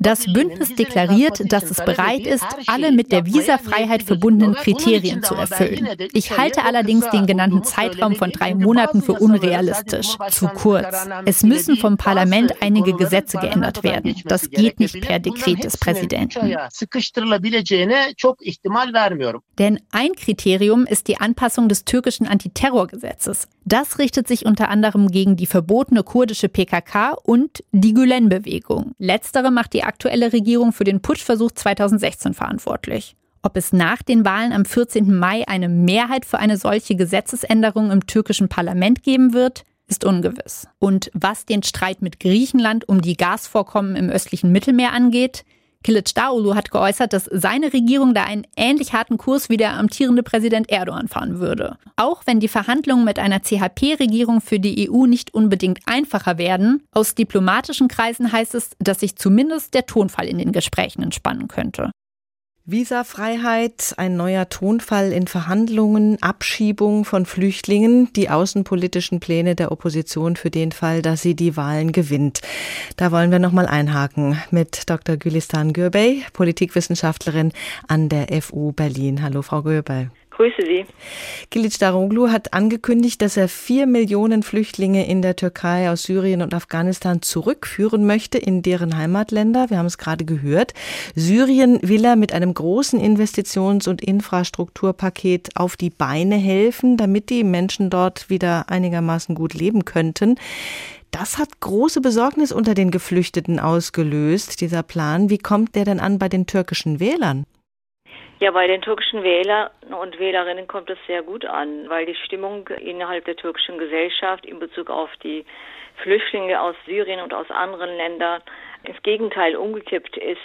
Das Bündnis deklariert, dass es bereit ist, alle mit der Visafreiheit verbundenen Kriterien zu erfüllen. Ich halte allerdings den genannten Zeitraum von drei Monaten für unrealistisch, zu kurz. Es müssen vom Parlament einige Gesetze geändert werden. Das geht nicht per Dekret des Präsidenten. Denn ein Kriterium ist die Anpassung des türkischen Antiterrorgesetzes. Das richtet sich unter anderem gegen die verbotene kurdische PKK und die Gülen-Bewegung. Letztere macht die aktuelle Regierung für den Putschversuch 2016 verantwortlich. Ob es nach den Wahlen am 14. Mai eine Mehrheit für eine solche Gesetzesänderung im türkischen Parlament geben wird, ist ungewiss. Und was den Streit mit Griechenland um die Gasvorkommen im östlichen Mittelmeer angeht, Kılıçdaroğlu hat geäußert, dass seine Regierung da einen ähnlich harten Kurs wie der amtierende Präsident Erdogan fahren würde. Auch wenn die Verhandlungen mit einer CHP-Regierung für die EU nicht unbedingt einfacher werden, aus diplomatischen Kreisen heißt es, dass sich zumindest der Tonfall in den Gesprächen entspannen könnte. Visafreiheit, ein neuer Tonfall in Verhandlungen, Abschiebung von Flüchtlingen, die außenpolitischen Pläne der Opposition für den Fall, dass sie die Wahlen gewinnt. Da wollen wir nochmal einhaken mit Dr. Gülistan Gürbey, Politikwissenschaftlerin an der FU Berlin. Hallo, Frau Gürbey. Grüße Sie. Kilic Daroglu hat angekündigt, dass er vier Millionen Flüchtlinge in der Türkei aus Syrien und Afghanistan zurückführen möchte in deren Heimatländer. Wir haben es gerade gehört. Syrien will er mit einem großen Investitions- und Infrastrukturpaket auf die Beine helfen, damit die Menschen dort wieder einigermaßen gut leben könnten. Das hat große Besorgnis unter den Geflüchteten ausgelöst, dieser Plan. Wie kommt der denn an bei den türkischen Wählern? Ja, bei den türkischen Wählern und Wählerinnen kommt es sehr gut an, weil die Stimmung innerhalb der türkischen Gesellschaft in Bezug auf die Flüchtlinge aus Syrien und aus anderen Ländern ins Gegenteil umgekippt ist.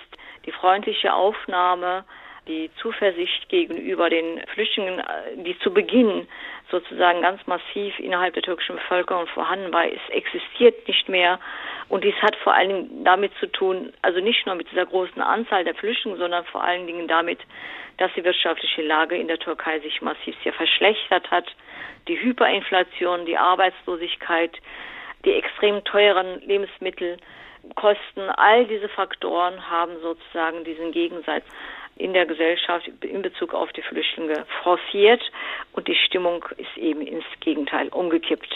Die freundliche Aufnahme, die Zuversicht gegenüber den Flüchtlingen, die zu Beginn sozusagen ganz massiv innerhalb der türkischen Bevölkerung vorhanden war, es existiert nicht mehr. Und dies hat vor allen Dingen damit zu tun, also nicht nur mit dieser großen Anzahl der Flüchtlinge, sondern vor allen Dingen damit, dass die wirtschaftliche Lage in der Türkei sich massiv sehr verschlechtert hat. Die Hyperinflation, die Arbeitslosigkeit, die extrem teuren Lebensmittelkosten, all diese Faktoren haben sozusagen diesen Gegensatz in der Gesellschaft in Bezug auf die Flüchtlinge forciert und die Stimmung ist eben ins Gegenteil umgekippt.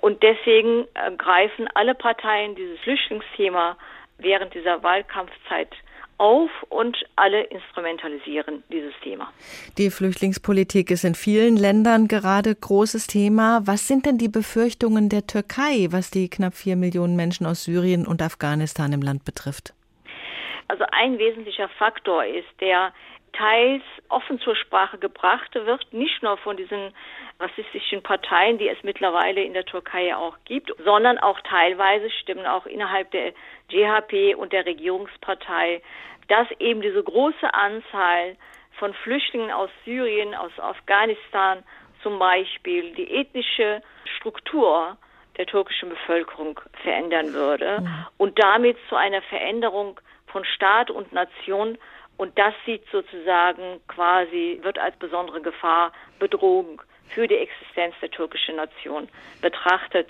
Und deswegen äh, greifen alle Parteien dieses Flüchtlingsthema während dieser Wahlkampfzeit auf und alle instrumentalisieren dieses Thema. Die Flüchtlingspolitik ist in vielen Ländern gerade großes Thema. Was sind denn die Befürchtungen der Türkei, was die knapp vier Millionen Menschen aus Syrien und Afghanistan im Land betrifft? Also ein wesentlicher Faktor ist, der teils offen zur Sprache gebracht wird, nicht nur von diesen rassistischen Parteien, die es mittlerweile in der Türkei auch gibt, sondern auch teilweise Stimmen auch innerhalb der GHP und der Regierungspartei, dass eben diese große Anzahl von Flüchtlingen aus Syrien, aus Afghanistan zum Beispiel die ethnische Struktur der türkischen Bevölkerung verändern würde mhm. und damit zu einer Veränderung von Staat und Nation und das sieht sozusagen quasi, wird als besondere Gefahr, Bedrohung für die Existenz der türkischen Nation betrachtet.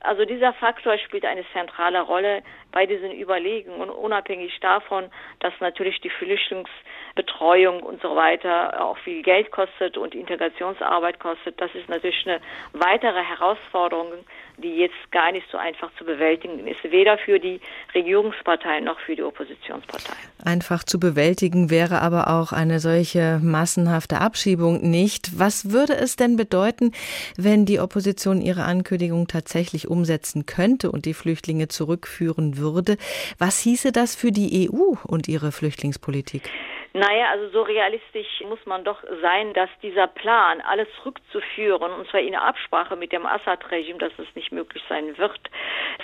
Also dieser Faktor spielt eine zentrale Rolle bei diesen Überlegungen, unabhängig davon, dass natürlich die Flüchtlingsbetreuung und so weiter auch viel Geld kostet und Integrationsarbeit kostet. Das ist natürlich eine weitere Herausforderung, die jetzt gar nicht so einfach zu bewältigen ist, weder für die Regierungsparteien noch für die Oppositionsparteien. Einfach zu bewältigen wäre aber auch eine solche massenhafte Abschiebung nicht. Was würde es denn bedeuten, wenn die Opposition ihre Ankündigung tatsächlich umsetzen könnte und die Flüchtlinge zurückführen würde? Was hieße das für die EU und ihre Flüchtlingspolitik? Naja, also so realistisch muss man doch sein, dass dieser Plan, alles rückzuführen, und zwar in Absprache mit dem Assad-Regime, dass es nicht möglich sein wird.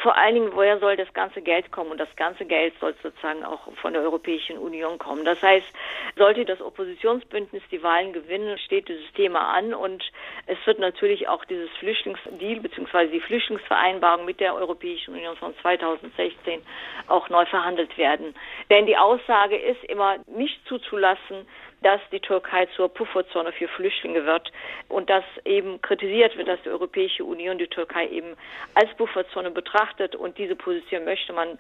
Vor allen Dingen, woher soll das ganze Geld kommen? Und das ganze Geld soll sozusagen auch von der Europäischen Union kommen. Das heißt, sollte das Oppositionsbündnis die Wahlen gewinnen, steht dieses Thema an und es wird natürlich auch dieses Flüchtlingsdeal bzw. die Flüchtlingsvereinbarung mit der Europäischen Union von 2016 auch neu verhandelt werden. Denn die Aussage ist immer nicht zu zuzulassen, dass die Türkei zur Pufferzone für Flüchtlinge wird und dass eben kritisiert wird, dass die Europäische Union die Türkei eben als Pufferzone betrachtet und diese Position möchte man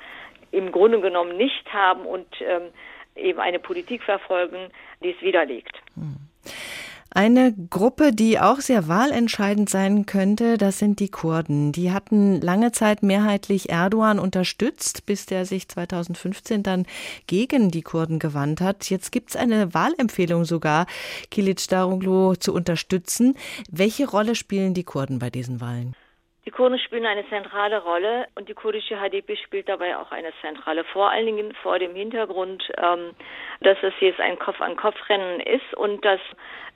im Grunde genommen nicht haben und ähm, eben eine Politik verfolgen, die es widerlegt. Hm. Eine Gruppe, die auch sehr wahlentscheidend sein könnte, das sind die Kurden. Die hatten lange Zeit mehrheitlich Erdogan unterstützt, bis der sich 2015 dann gegen die Kurden gewandt hat. Jetzt gibt es eine Wahlempfehlung sogar, Kilic Daroglu zu unterstützen. Welche Rolle spielen die Kurden bei diesen Wahlen? Die Kurden spielen eine zentrale Rolle und die kurdische HDP spielt dabei auch eine zentrale. Vor allen Dingen vor dem Hintergrund, ähm, dass es jetzt ein Kopf-an-Kopf-Rennen ist und dass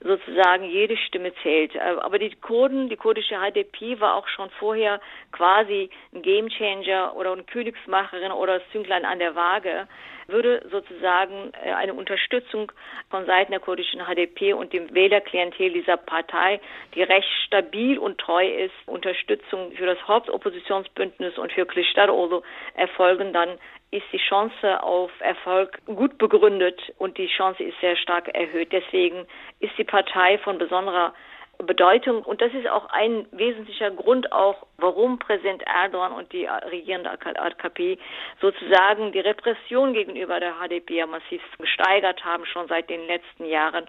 sozusagen jede Stimme zählt. Äh, aber die Kurden, die kurdische HDP war auch schon vorher quasi ein Gamechanger oder eine Königsmacherin oder das Zünglein an der Waage würde sozusagen äh, eine Unterstützung von Seiten der kurdischen HDP und dem Wählerklientel dieser Partei, die recht stabil und treu ist, Unterstützung für das Hauptoppositionsbündnis und für Kılıçdaroğlu erfolgen, dann ist die Chance auf Erfolg gut begründet und die Chance ist sehr stark erhöht. Deswegen ist die Partei von besonderer Bedeutung. Und das ist auch ein wesentlicher Grund auch, warum Präsident Erdogan und die regierende AKP sozusagen die Repression gegenüber der HDP ja massiv gesteigert haben, schon seit den letzten Jahren,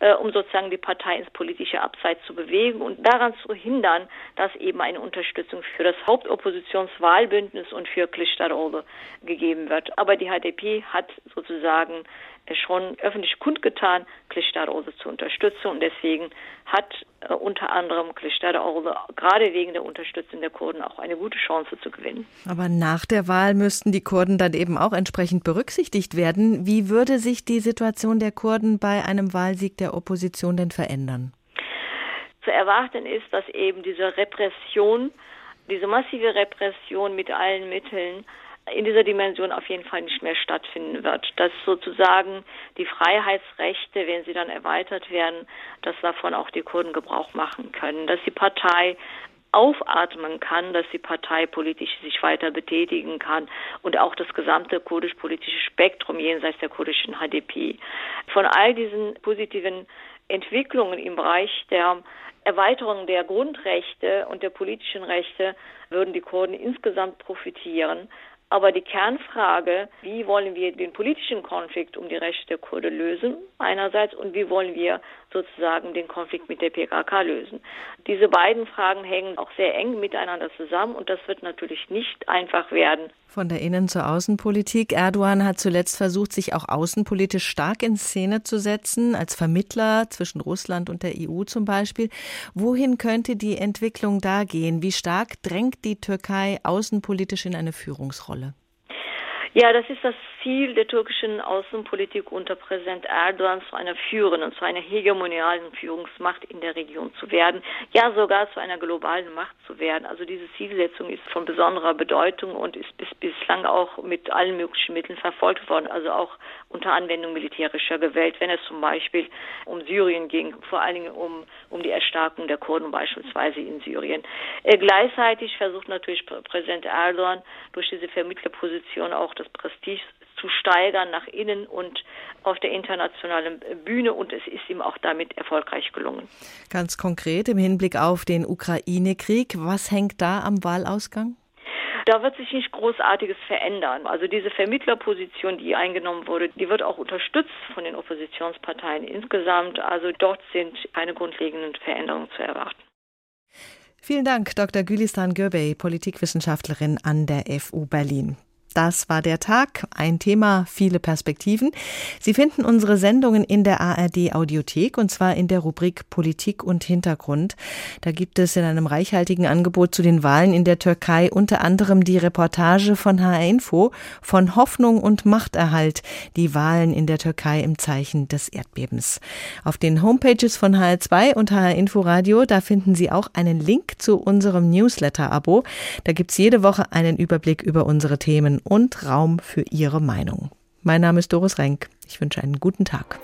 äh, um sozusagen die Partei ins politische Abseits zu bewegen und daran zu hindern, dass eben eine Unterstützung für das Hauptoppositionswahlbündnis und für Kılıçdaroğlu gegeben wird. Aber die HDP hat sozusagen schon öffentlich kundgetan, Kılıçdaroğlu zu unterstützen und deswegen hat äh, unter anderem Kılıçdaroğlu gerade wegen der Unterstützung der Kurden auch eine gute Chance zu gewinnen. Aber nach der Wahl müssten die Kurden dann eben auch entsprechend berücksichtigt werden. Wie würde sich die Situation der Kurden bei einem Wahlsieg der Opposition denn verändern? Zu erwarten ist, dass eben diese Repression, diese massive Repression mit allen Mitteln in dieser Dimension auf jeden Fall nicht mehr stattfinden wird. Dass sozusagen die Freiheitsrechte, wenn sie dann erweitert werden, dass davon auch die Kurden Gebrauch machen können, dass die Partei aufatmen kann, dass die Partei politisch sich weiter betätigen kann und auch das gesamte kurdisch-politische Spektrum jenseits der kurdischen HDP. Von all diesen positiven Entwicklungen im Bereich der Erweiterung der Grundrechte und der politischen Rechte würden die Kurden insgesamt profitieren. Aber die Kernfrage, wie wollen wir den politischen Konflikt um die Rechte der Kurden lösen, einerseits, und wie wollen wir sozusagen den Konflikt mit der PKK lösen. Diese beiden Fragen hängen auch sehr eng miteinander zusammen und das wird natürlich nicht einfach werden. Von der Innen- zur Außenpolitik. Erdogan hat zuletzt versucht, sich auch außenpolitisch stark in Szene zu setzen, als Vermittler zwischen Russland und der EU zum Beispiel. Wohin könnte die Entwicklung da gehen? Wie stark drängt die Türkei außenpolitisch in eine Führungsrolle? Ja, das ist das Ziel der türkischen Außenpolitik unter Präsident Erdogan zu einer führenden, zu einer hegemonialen Führungsmacht in der Region zu werden, ja sogar zu einer globalen Macht zu werden. Also diese Zielsetzung ist von besonderer Bedeutung und ist bis, bislang auch mit allen möglichen Mitteln verfolgt worden, also auch unter Anwendung militärischer Gewalt, wenn es zum Beispiel um Syrien ging, vor allen Dingen um, um die Erstarkung der Kurden beispielsweise in Syrien. Äh, gleichzeitig versucht natürlich Präsident Erdogan durch diese Vermittlerposition auch das Prestige zu steigern nach innen und auf der internationalen Bühne und es ist ihm auch damit erfolgreich gelungen. Ganz konkret im Hinblick auf den Ukraine-Krieg, was hängt da am Wahlausgang? Da wird sich nicht Großartiges verändern. Also diese Vermittlerposition, die eingenommen wurde, die wird auch unterstützt von den Oppositionsparteien insgesamt. Also dort sind keine grundlegenden Veränderungen zu erwarten. Vielen Dank, Dr. Gülistan Gürbey, Politikwissenschaftlerin an der FU Berlin. Das war der Tag. Ein Thema, viele Perspektiven. Sie finden unsere Sendungen in der ARD Audiothek und zwar in der Rubrik Politik und Hintergrund. Da gibt es in einem reichhaltigen Angebot zu den Wahlen in der Türkei unter anderem die Reportage von HR Info von Hoffnung und Machterhalt. Die Wahlen in der Türkei im Zeichen des Erdbebens. Auf den Homepages von HR2 und HR Info Radio, da finden Sie auch einen Link zu unserem Newsletter-Abo. Da gibt's jede Woche einen Überblick über unsere Themen und Raum für Ihre Meinung. Mein Name ist Doris Renk. Ich wünsche einen guten Tag.